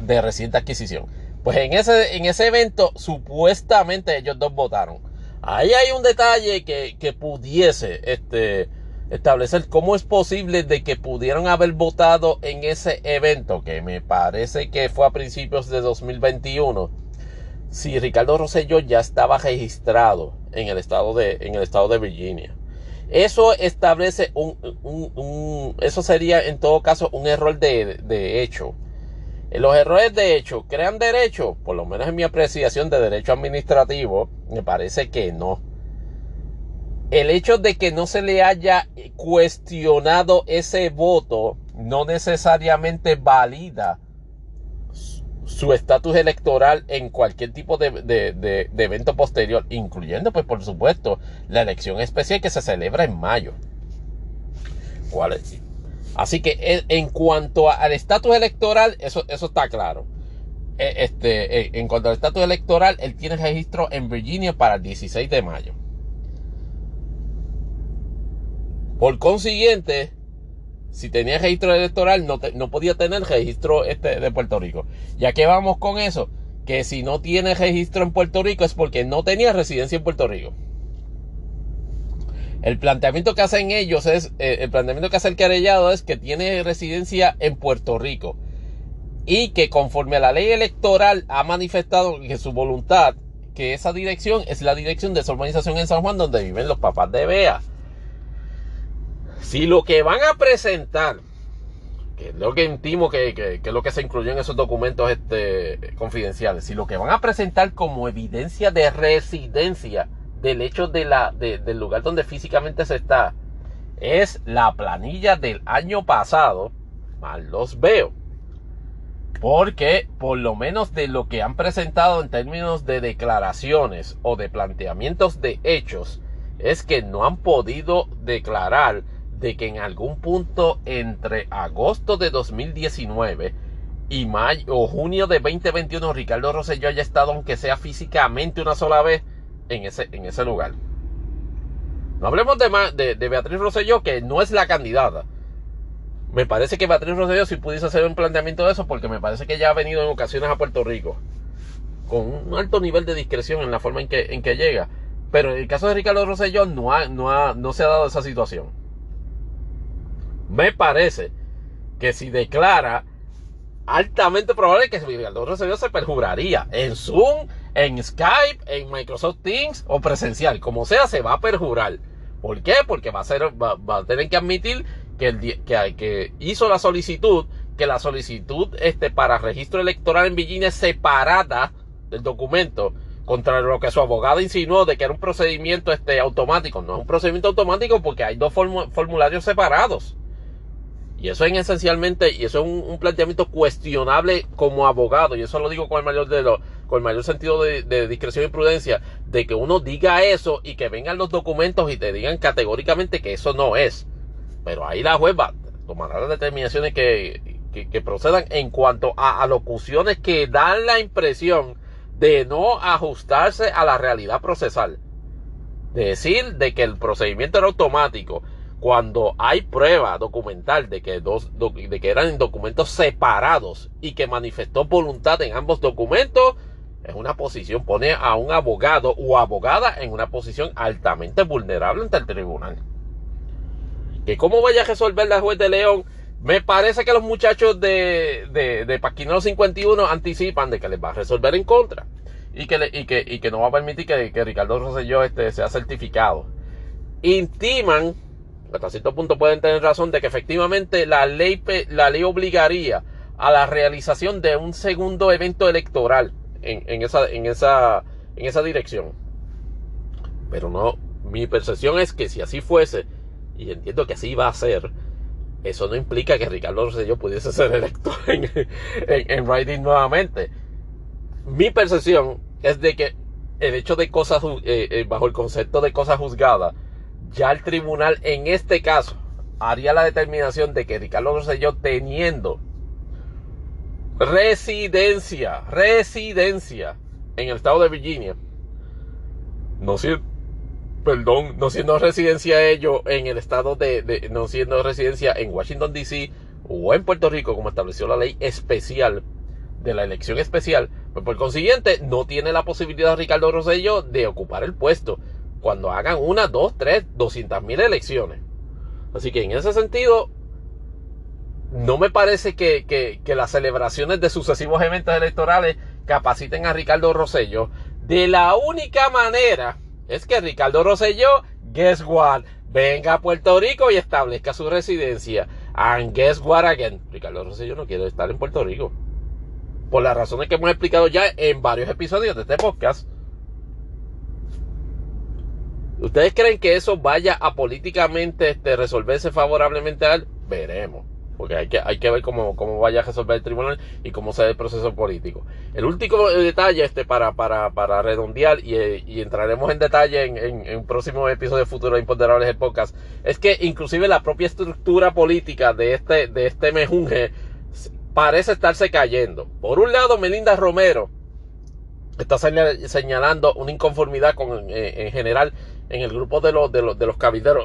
de reciente adquisición. Pues en ese, en ese evento supuestamente ellos dos votaron. Ahí hay un detalle que, que pudiese este, establecer cómo es posible de que pudieron haber votado en ese evento, que me parece que fue a principios de 2021, si Ricardo Rosselló ya estaba registrado en el estado de, en el estado de Virginia. Eso establece un, un, un eso sería en todo caso un error de, de hecho los errores de hecho crean derecho, por lo menos en mi apreciación de derecho administrativo, me parece que no. El hecho de que no se le haya cuestionado ese voto no necesariamente valida su estatus electoral en cualquier tipo de, de, evento posterior, incluyendo, pues, por supuesto, la elección especial que se celebra en mayo. Así que en cuanto al estatus electoral, eso, eso está claro. E, este, e, en cuanto al estatus electoral, él tiene registro en Virginia para el 16 de mayo. Por consiguiente, si tenía registro electoral, no, no podía tener registro este de Puerto Rico. Ya que vamos con eso, que si no tiene registro en Puerto Rico es porque no tenía residencia en Puerto Rico. El planteamiento que hacen ellos es, eh, el planteamiento que hace el querellado es que tiene residencia en Puerto Rico y que conforme a la ley electoral ha manifestado que su voluntad, que esa dirección es la dirección de esa urbanización en San Juan donde viven los papás de Bea. Si lo que van a presentar, que es lo que intimo que, es lo que se incluyó en esos documentos este, confidenciales, si lo que van a presentar como evidencia de residencia del hecho de la, del lugar donde físicamente se está es la planilla del año pasado, mal los veo. Porque por lo menos de lo que han presentado en términos de declaraciones o de planteamientos de hechos, es que no han podido declarar de que en algún punto entre agosto de 2019 y mayo o junio de 2021 Ricardo Rosselló haya estado aunque sea físicamente una sola vez en ese, en ese lugar. No hablemos de, de, Beatriz Rosselló, que no es la candidata. Me parece que Beatriz Rosselló si pudiese hacer un planteamiento de eso, porque me parece que ya ha venido en ocasiones a Puerto Rico con un alto nivel de discreción en la forma en que, en que llega. Pero en el caso de Ricardo Rosselló no, ha, no, ha, no se ha dado esa situación. Me parece que si declara altamente probable que Ricardo Rosselló se perjuraría en Zoom, en Skype, en Microsoft Teams o presencial, como sea, se va a perjurar. ¿Por qué? Porque va a, ser, va, a tener que admitir que, el, que, hizo la solicitud, que la solicitud este, para registro electoral en Virginia es separada del documento, contra lo que su abogado insinuó de que era un procedimiento este, automático. No es un procedimiento automático porque hay dos formularios separados. Y eso es esencialmente, y eso es un, planteamiento cuestionable como abogado, y eso lo digo con el mayor de con el mayor sentido de, discreción y prudencia, de que uno diga eso y que vengan los documentos y te digan categóricamente que eso no es. Pero ahí la juez va, tomará las determinaciones que, que, procedan en cuanto a alocuciones que dan la impresión de no ajustarse a la realidad procesal. De decir de que el procedimiento era automático cuando hay prueba documental de que, dos, de que eran documentos separados y que manifestó voluntad en ambos documentos, es una posición, pone a un abogado o abogada en una posición altamente vulnerable ante el tribunal. Que cómo vaya a resolver la juez de León, me parece que los muchachos de, de, de Paquinero 51 anticipan de que les va a resolver en contra y que, y que, y que no va a permitir que, que Ricardo Rosselló este, sea certificado. Intiman hasta cierto punto pueden tener razón de que efectivamente la ley, la ley obligaría a la realización de un segundo evento electoral en, esa, en, esa, en esa dirección. Pero no, mi percepción es que si así fuese, y entiendo que así va a ser, eso no implica que Ricardo Rosselló pudiese ser electo en, en, nuevamente. Mi percepción es de que el hecho de cosas, eh, eh, bajo el concepto de cosas juzgadas, ya el tribunal en este caso haría la determinación de que Ricardo Rosselló teniendo residencia, residencia en el estado de Virginia, no siendo, perdón, no siendo residencia ello en el estado de, no siendo residencia en Washington DC o en Puerto Rico, como estableció la ley especial de la elección especial, pues por consiguiente no tiene la posibilidad Ricardo Rosselló de ocupar el puesto cuando hagan una, dos, tres, doscientas mil elecciones. Así que en ese sentido, no me parece que, las celebraciones de sucesivos eventos electorales capaciten a Ricardo Rosello. De la única manera es que Ricardo Rosello, guess what, venga a Puerto Rico y establezca su residencia. And guess what again, Ricardo Rosello no quiere estar en Puerto Rico. Por las razones que hemos explicado ya en varios episodios de este podcast. ¿Ustedes creen que eso vaya a políticamente este, resolverse favorablemente a él? Veremos. Porque hay que, hay que ver cómo, cómo vaya a resolver el tribunal y cómo sea el proceso político. El último detalle este para, para, para redondear y, entraremos en detalle en, un próximo episodio de Futuro Imponderables del podcast es que inclusive la propia estructura política de este, de este mejunje parece estarse cayendo. Por un lado, Melinda Romero está señalando una inconformidad con, eh, en general en el grupo de los, de los, de los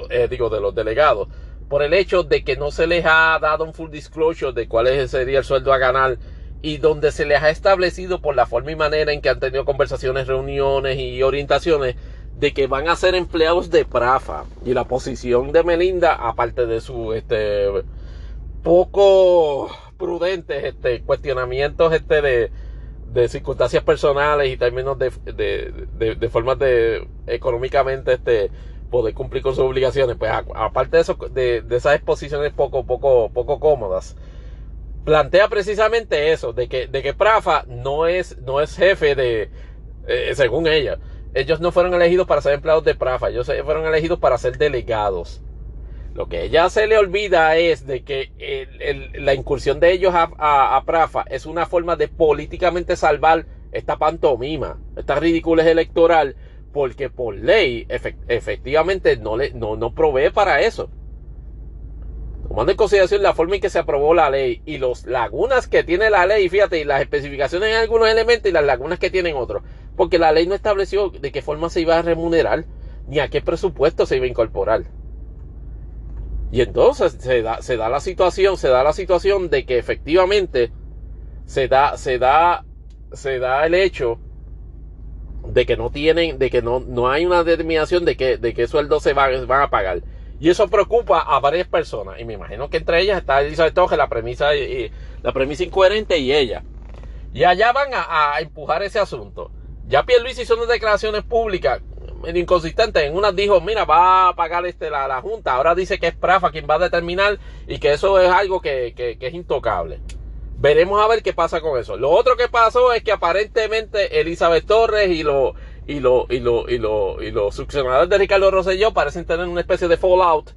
eh, digo, de los delegados, por el hecho de que no se les ha dado un full disclosure de cuál sería el sueldo a ganar y donde se les ha establecido por la forma y manera en que han tenido conversaciones, reuniones y orientaciones de que van a ser empleados de Prafa y la posición de Melinda aparte de su este poco prudentes este cuestionamientos este de de circunstancias personales y términos de, de, de, formas de económicamente este poder cumplir con sus obligaciones pues aparte de eso de, esas exposiciones poco poco poco cómodas plantea precisamente eso de que de que Prafa no es no es jefe de eh, según ella ellos no fueron elegidos para ser empleados de Prafa, ellos fueron elegidos para ser delegados. Lo que ella se le olvida es de que la incursión de ellos a, Prafa es una forma de políticamente salvar esta pantomima, esta ridícula electoral, porque por ley efectivamente no provee para eso. Tomando en consideración la forma en que se aprobó la ley y las lagunas que tiene la ley, fíjate, y las especificaciones en algunos elementos y las lagunas que tienen otros. Porque la ley no estableció de qué forma se iba a remunerar ni a qué presupuesto se iba a incorporar. Y entonces se da, se da la situación, se da la situación de que efectivamente se da, se da, se da el hecho de que no tienen, de que no, no hay una determinación de que, de qué sueldo se van, van a pagar. Y eso preocupa a varias personas. Y me imagino que entre ellas está Elizabeth Toge, la premisa, y, la premisa incoherente y ella. Y allá van a, empujar ese asunto. Ya Pierluisi hizo unas declaraciones públicas medio inconsistentes. En unas dijo, mira, va a pagar este, la, la, Junta. Ahora dice que es Prafa quien va a determinar y que eso es algo que, que, que es intocable. Veremos a ver qué pasa con eso. Lo otro que pasó es que aparentemente Elizabeth Torres y los y, lo, y, lo, y, lo, y los succionadores de Ricardo Rosselló parecen tener una especie de fallout.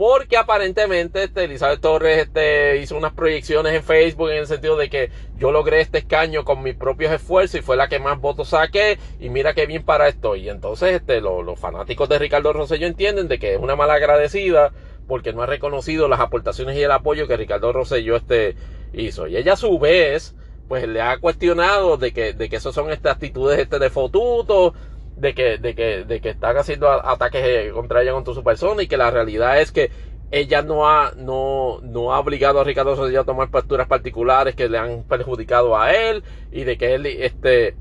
Porque aparentemente este, Elizabeth Torres este, hizo unas proyecciones en Facebook en el sentido de que yo logré este escaño con mis propios esfuerzos y fue la que más votos saqué y mira qué bien para esto. Y entonces este, los fanáticos de Ricardo Rosselló entienden de que es una mala agradecida porque no ha reconocido las aportaciones y el apoyo que Ricardo Rosselló este, hizo. Y ella a su vez pues le ha cuestionado de que, de que eso son estas actitudes este de fotuto, de que, de que, de que están haciendo ataques eh, contra ella, contra su persona, y que la realidad es que ella no ha, no, no ha obligado a Ricardo Rosselló a tomar posturas particulares que le han perjudicado a él, y de que él, este,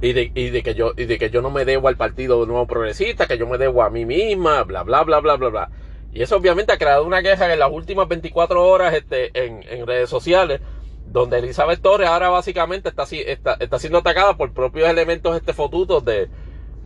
y de, y de, que yo y de que yo no me debo al partido nuevo progresista que yo me debo a mí misma bla bla bla bla bla bla. Y eso obviamente ha creado una queja en las últimas 24 horas este, en, en redes sociales donde Elizabeth Torres ahora básicamente está, está, está siendo atacada por propios elementos este fotutos de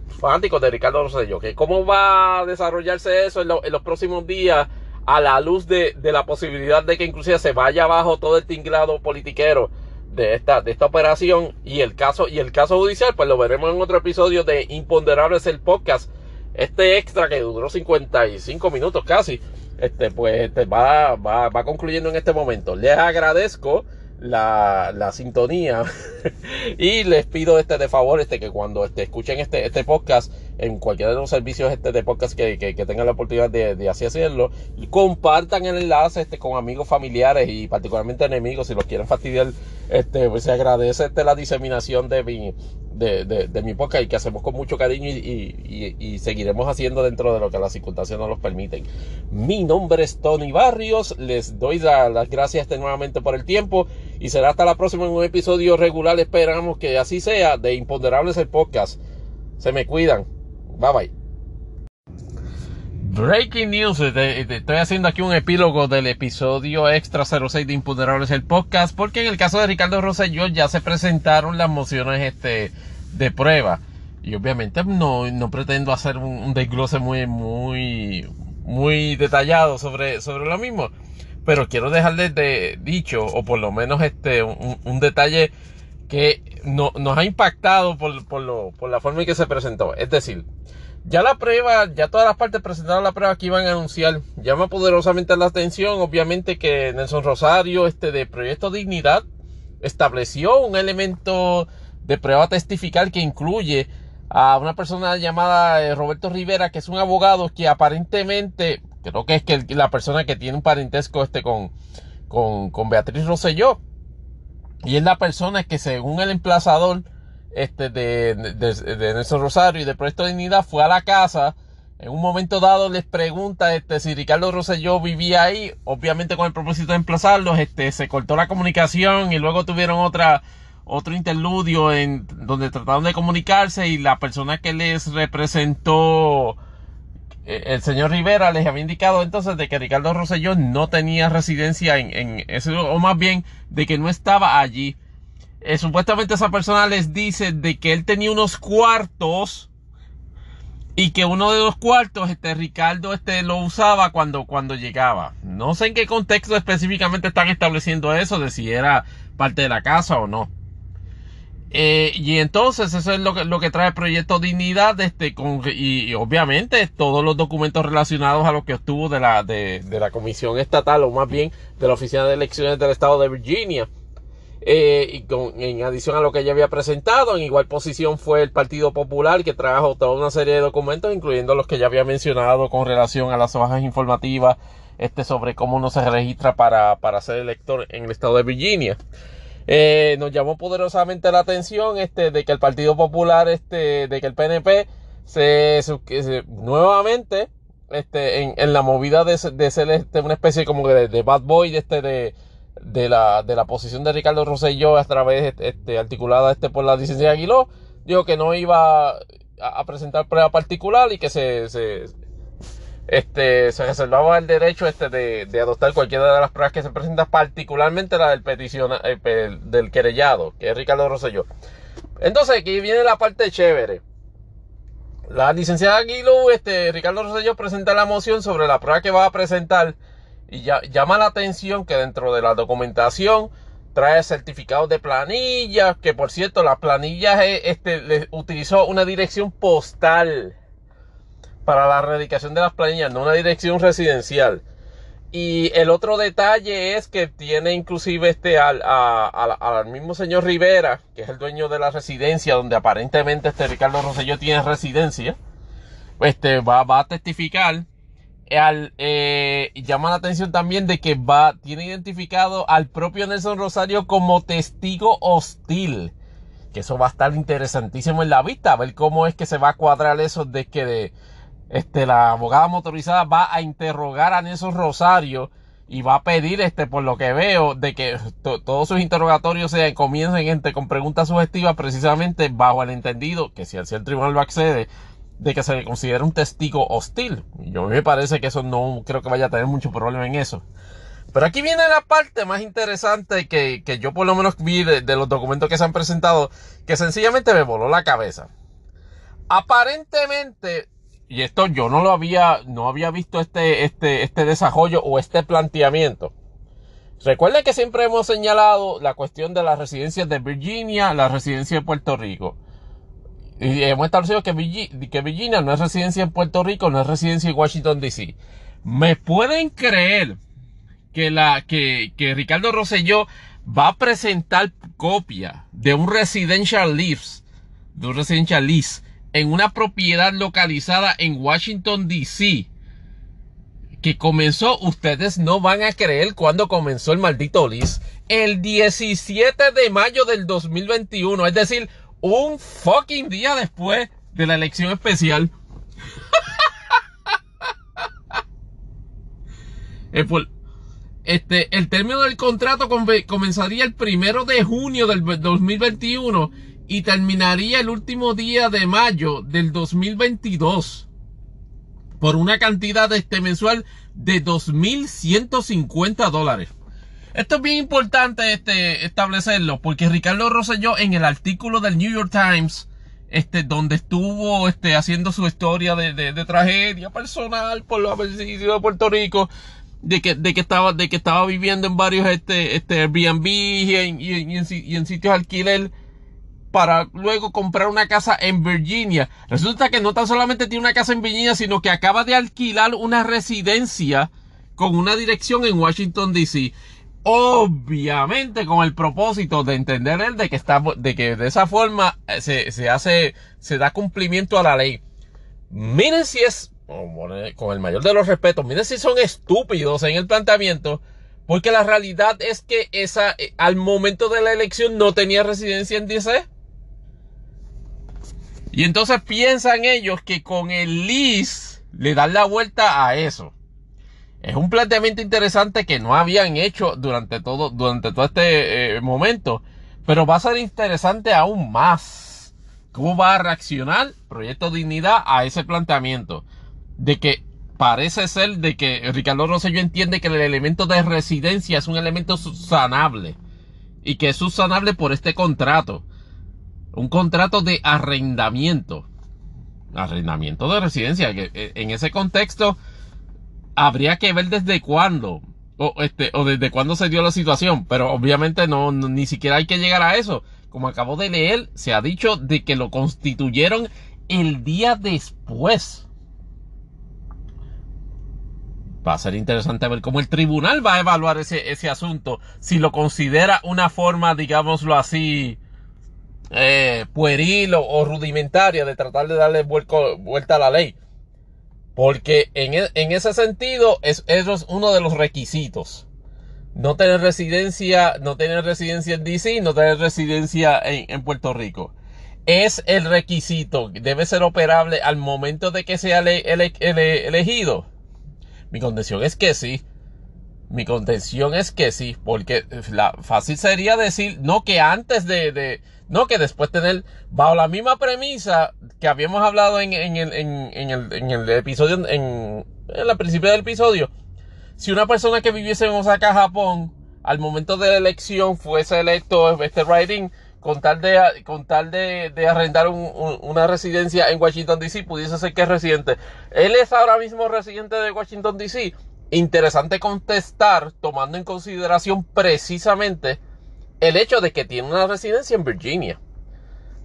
fanáticos de Ricardo Rosselló. ¿Cómo va a desarrollarse eso en, los próximos días a la luz de, de, la posibilidad de que inclusive se vaya abajo todo el tinglado politiquero de esta, de esta operación y el caso y el caso judicial? Pues lo veremos en otro episodio de Imponderables el podcast. Este extra que duró 55 minutos casi, este, pues este, va, va, va concluyendo en este momento. Les agradezco la, la sintonía. Y les pido este de favor este que cuando este, escuchen este, este podcast en cualquiera de los servicios este de podcast que, que, tengan la oportunidad de, de, así hacerlo compartan el enlace este con amigos familiares y particularmente enemigos si los quieren fastidiar este pues se agradece este la diseminación de mi de, de, mi podcast y que hacemos con mucho cariño y, y, seguiremos haciendo dentro de lo que las circunstancias nos los permiten. Mi nombre es Tony Barrios, les doy las gracias este nuevamente por el tiempo y será hasta la próxima en un episodio regular, esperamos que así sea, de Imponderables el podcast. Se me cuidan. Bye bye. Breaking news, estoy haciendo aquí un epílogo del episodio extra 06 de Imponderables el podcast, porque en el caso de Ricardo Rosselló ya se presentaron las mociones este, de prueba. Y obviamente no, no pretendo hacer un, desglose muy, muy, muy detallado sobre, sobre lo mismo. Pero quiero dejarles de dicho, o por lo menos este, un, detalle que no, nos ha impactado por, por, lo, por la forma en que se presentó. Es decir, ya la prueba, ya todas las partes presentaron la prueba que iban a anunciar. Llama poderosamente la atención, obviamente, que Nelson Rosario, este de Proyecto Dignidad, estableció un elemento de prueba testifical que incluye a una persona llamada eh, Roberto Rivera, que es un abogado que aparentemente, creo que es que la persona que tiene un parentesco este con, con, con Beatriz Rosselló. Y es la persona que según el emplazador este, de, de, Nelson Rosario y de Proyecto Dignidad fue a la casa. En un momento dado les pregunta este, si Ricardo Rosselló vivía ahí, obviamente con el propósito de emplazarlos, este, se cortó la comunicación y luego tuvieron otra, otro interludio en donde trataron de comunicarse y la persona que les representó eh, el señor Rivera les había indicado entonces de que Ricardo Rosselló no tenía residencia en, en eso, o más bien de que no estaba allí. Eh, supuestamente esa persona les dice de que él tenía unos cuartos y que uno de los cuartos, este Ricardo, este lo usaba cuando, cuando llegaba. No sé en qué contexto específicamente están estableciendo eso, de si era parte de la casa o no. Eh, y entonces eso es lo que, lo que trae el proyecto Dignidad, este, con, y, obviamente todos los documentos relacionados a lo que obtuvo de la, de, la Comisión Estatal, o más bien de la Oficina de Elecciones del Estado de Virginia. Eh, y con, en adición a lo que ella había presentado, en igual posición fue el Partido Popular, que trajo toda una serie de documentos, incluyendo los que ya había mencionado con relación a las hojas informativas este, sobre cómo uno se registra para, para ser elector en el estado de Virginia. Eh, nos llamó poderosamente la atención este, de que el Partido Popular, este, de que el PNP se, nuevamente este, en, en, la movida de, de ser este, una especie como de, de bad boy de, este, de, de, la, de la posición de Ricardo Rosselló a través este, articulada este, por la licencia Aguiló, dijo que no iba a, presentar prueba particular y que se este, se reservaba el derecho este de, adoptar cualquiera de las pruebas que se presentan, particularmente la del eh, del querellado, que es Ricardo Rosselló. Entonces, aquí viene la parte chévere. La licenciada Aguilú, este, Ricardo Rosselló presenta la moción sobre la prueba que va a presentar y llama la atención que dentro de la documentación trae certificados de planillas, que por cierto, las planillas este, utilizó una dirección postal para la erradicación de las planillas, no una dirección residencial. Y el otro detalle es que tiene inclusive este al, al, mismo señor Rivera, que es el dueño de la residencia donde aparentemente este Ricardo Rosselló tiene residencia, este va, va a testificar. Al, eh, llama la atención también de que va, tiene identificado al propio Nelson Rosario como testigo hostil. Que eso va a estar interesantísimo en la vista, a ver cómo es que se va a cuadrar eso de que de, este, la abogada motorizada va a interrogar a Nelson Rosario y va a pedir, este, por lo que veo, de que todos sus interrogatorios sean, comiencen entre, con preguntas sugestivas precisamente bajo el entendido que si el tribunal lo accede, de que se le considera un testigo hostil. Yo me parece que eso no creo que vaya a tener mucho problema en eso. Pero aquí viene la parte más interesante que, que yo por lo menos vi de, los documentos que se han presentado, que sencillamente me voló la cabeza. Aparentemente, y esto yo no lo había, no había visto este, este, este desarrollo o este planteamiento. Recuerden que siempre hemos señalado la cuestión de las residencias de Virginia, la residencia de Puerto Rico. Y hemos establecido que Virginia, que Virginia no es residencia en Puerto Rico, no es residencia en Washington DC. ¿Me pueden creer que la, que, que Ricardo Rosselló va a presentar copia de un residential lease, de un residential lease en una propiedad localizada en Washington, D.C. Que comenzó, ustedes no van a creer cuándo comenzó el maldito lease. El 17 de mayo del 2021. Es decir, un fucking día después de la elección especial. Este, el término del contrato comenzaría el primero de junio del 2021 y terminaría el último día de mayo del 2022 por una cantidad este mensual de 2.150 dólares. Esto es bien importante este, establecerlo porque Ricardo Rosselló en el artículo del New York Times este, donde estuvo este, haciendo su historia de, de, tragedia personal por lo sido de Puerto Rico, de que, de que estaba, de que estaba viviendo en varios este, este Airbnb y en, y en, y en sitios alquiler para luego comprar una casa en Virginia. Resulta que no tan solamente tiene una casa en Virginia, sino que acaba de alquilar una residencia con una dirección en Washington DC. Obviamente con el propósito de entender él de que está, de que de esa forma eh, se, se hace, se da cumplimiento a la ley. Miren si es, con el mayor de los respetos, miren si son estúpidos en el planteamiento, porque la realidad es que esa, eh, al momento de la elección no tenía residencia en DC. Y entonces piensan ellos que con el LIS le dan la vuelta a eso. Es un planteamiento interesante que no habían hecho durante todo, durante todo este eh, momento. Pero va a ser interesante aún más. ¿Cómo va a reaccionar Proyecto Dignidad a ese planteamiento? De que parece ser de que Ricardo Rosselló entiende que el elemento de residencia es un elemento subsanable. Y que es subsanable por este contrato un contrato de arrendamiento. Arrendamiento de residencia. Que eh, en ese contexto habría que ver desde cuándo. O, este, o desde cuándo se dio la situación. Pero obviamente no, ni siquiera hay que llegar a eso. como acabo de leer, se ha dicho de que lo constituyeron el día después. Va a ser interesante ver cómo el tribunal va a evaluar ese, ese asunto. Si lo considera una forma, digámoslo así, eh, pueril o, rudimentaria de tratar de darle vuelta a la ley. Porque en, e, en ese sentido, es, eso es uno de los requisitos. No tener residencia, no tener residencia en DC, no tener residencia en, Puerto Rico. Es el requisito. Debe ser operable al momento de que sea elegido. Mi condición es que sí. Mi contención es que sí, porque la fácil sería decir, no que antes de, no que después tener, bajo la misma premisa que habíamos hablado en, en, el, en, el, en el episodio, en, la principio del episodio, si una persona que viviese en Osaka, Japón, al momento de la elección fuese electo este riding, con tal de, con tal de, de arrendar una residencia en Washington DC, pudiese ser que es residente. Él es ahora mismo residente de Washington DC interesante contestar tomando en consideración precisamente el hecho de que tiene una residencia en Virginia.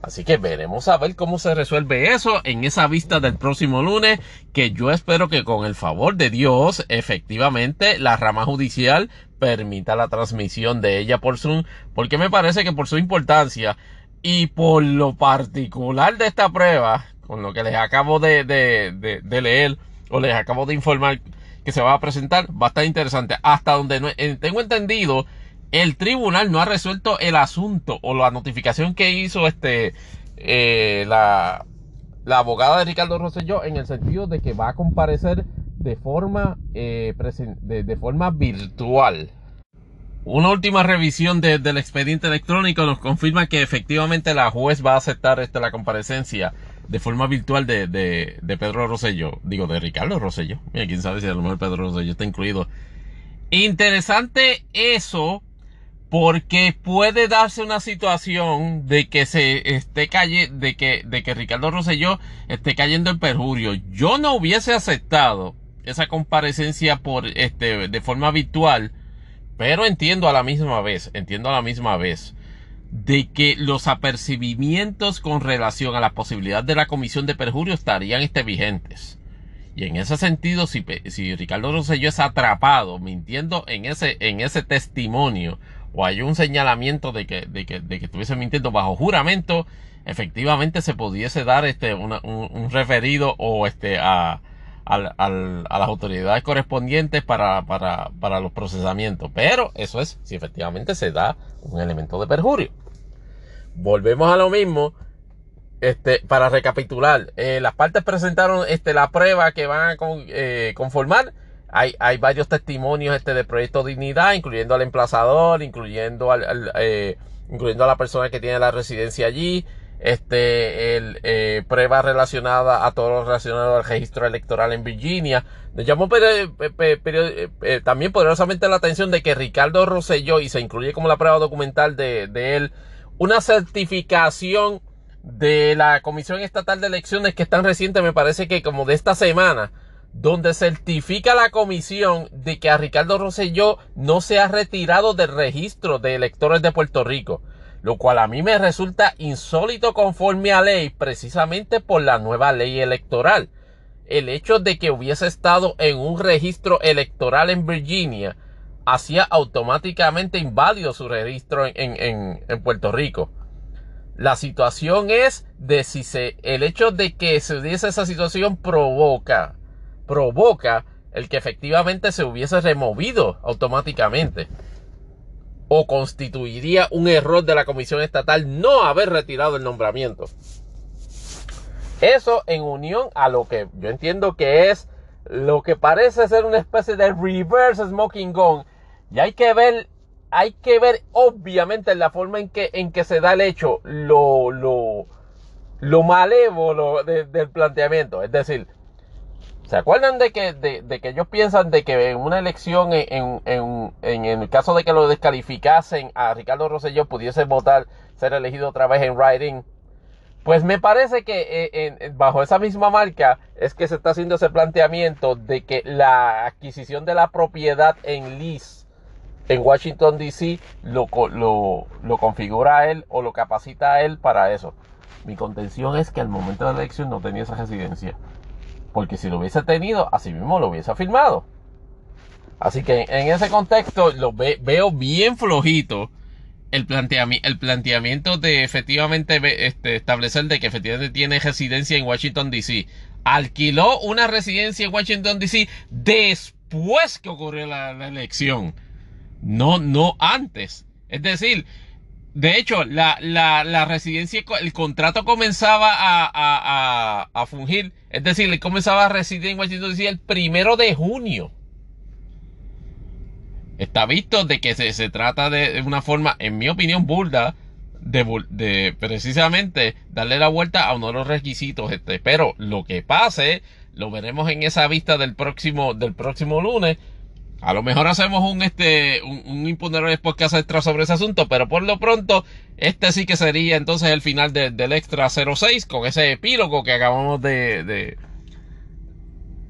Así que veremos a ver cómo se resuelve eso en esa vista del próximo lunes, que yo espero que con el favor de Dios, efectivamente, la rama judicial permita la transmisión de ella por Zoom, porque me parece que por su importancia y por lo particular de esta prueba, con lo que les acabo de, de, de leer o les acabo de informar que se va a presentar va a estar interesante. Hasta donde no, eh, tengo entendido, el tribunal no ha resuelto el asunto o la notificación que hizo este eh, la, abogada de Ricardo Rosselló en el sentido de que va a comparecer de forma, eh, de, forma virtual. Una última revisión del expediente electrónico nos confirma que efectivamente la juez va a aceptar este, la comparecencia de forma virtual de, de, de Pedro Rosselló. Digo, de Ricardo Rosselló. Mira, quién sabe si a lo mejor Pedro Rosselló está incluido. Interesante eso porque puede darse una situación de que se esté calle, de que, de que Ricardo Rosselló esté cayendo en perjurio. Yo no hubiese aceptado esa comparecencia por este de forma virtual, pero entiendo a la misma vez, entiendo a la misma vez de que los apercibimientos con relación a la posibilidad de la comisión de perjurio estarían este, vigentes. Y en ese sentido, si, si Ricardo Rosselló es atrapado mintiendo en ese, en ese testimonio, o hay un señalamiento de que, de que, de que estuviese mintiendo bajo juramento, efectivamente se pudiese dar este, un, referido o este, a, a, las autoridades correspondientes para, para, para los procesamientos. Pero eso es si efectivamente se da un elemento de perjurio volvemos a lo mismo. Este, para recapitular, eh, las partes presentaron este, la prueba que van a eh, conformar. Hay, varios testimonios este, de Proyecto Dignidad, incluyendo al emplazador, incluyendo, al, eh, incluyendo a la persona que tiene la residencia allí. Este, el, prueba relacionada a todo lo relacionado al registro electoral en Virginia. Nos llamó también poderosamente la atención de que Ricardo Rosselló, y se incluye como la prueba documental de, de él, una certificación de la Comisión Estatal de Elecciones que es tan reciente, me parece que como de esta semana, donde certifica la comisión de que a Ricardo Rosselló no se ha retirado del registro de electores de Puerto Rico, lo cual a mí me resulta insólito conforme a ley, precisamente por la nueva ley electoral. El hecho de que hubiese estado en un registro electoral en Virginia hacía automáticamente inválido su registro en, Puerto Rico. La situación es de si se, el hecho de que se diese esa situación provoca, provoca el que efectivamente se hubiese removido automáticamente. O constituiría un error de la Comisión Estatal no haber retirado el nombramiento. Eso en unión a lo que yo entiendo que es lo que parece ser una especie de reverse smoking gun y hay que ver, hay que ver obviamente la forma en que, en que se da el hecho, lo, lo, lo malévolo del planteamiento. Es decir, ¿se acuerdan de que, de, que ellos piensan de que en una elección, en, en, en, el caso de que lo descalificasen a Ricardo Rosselló, pudiese votar, ser elegido otra vez en writing? Pues me parece que eh, bajo esa misma marca es que se está haciendo ese planteamiento de que la adquisición de la propiedad en lease en Washington DC lo, lo, lo configura él o lo capacita a él para eso. Mi contención es que al momento de la elección no tenía esa residencia. Porque si lo hubiese tenido, así mismo lo hubiese firmado. Así que en ese contexto lo veo bien flojito el, planteamiento de efectivamente este, establecer de que efectivamente tiene residencia en Washington DC. Alquiló una residencia en Washington DC después que ocurrió la, elección. No, no antes. Es decir, de hecho, la, la, residencia, el contrato comenzaba a, a, a, fungir. Es decir, él comenzaba a residir en Washington el primero de junio. Está visto de que se, trata de una forma, en mi opinión, burda de, precisamente darle la vuelta a uno de los requisitos. Este. Pero lo que pase, lo veremos en esa vista del próximo, del próximo lunes. A lo mejor hacemos un, este, un, un podcast extra sobre ese asunto, pero por lo pronto, este sí que sería entonces el final del extra 06 con ese epílogo que acabamos de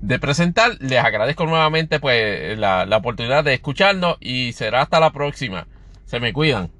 de presentar. Les agradezco nuevamente pues la, la oportunidad de escucharnos y será hasta la próxima. Se me cuidan.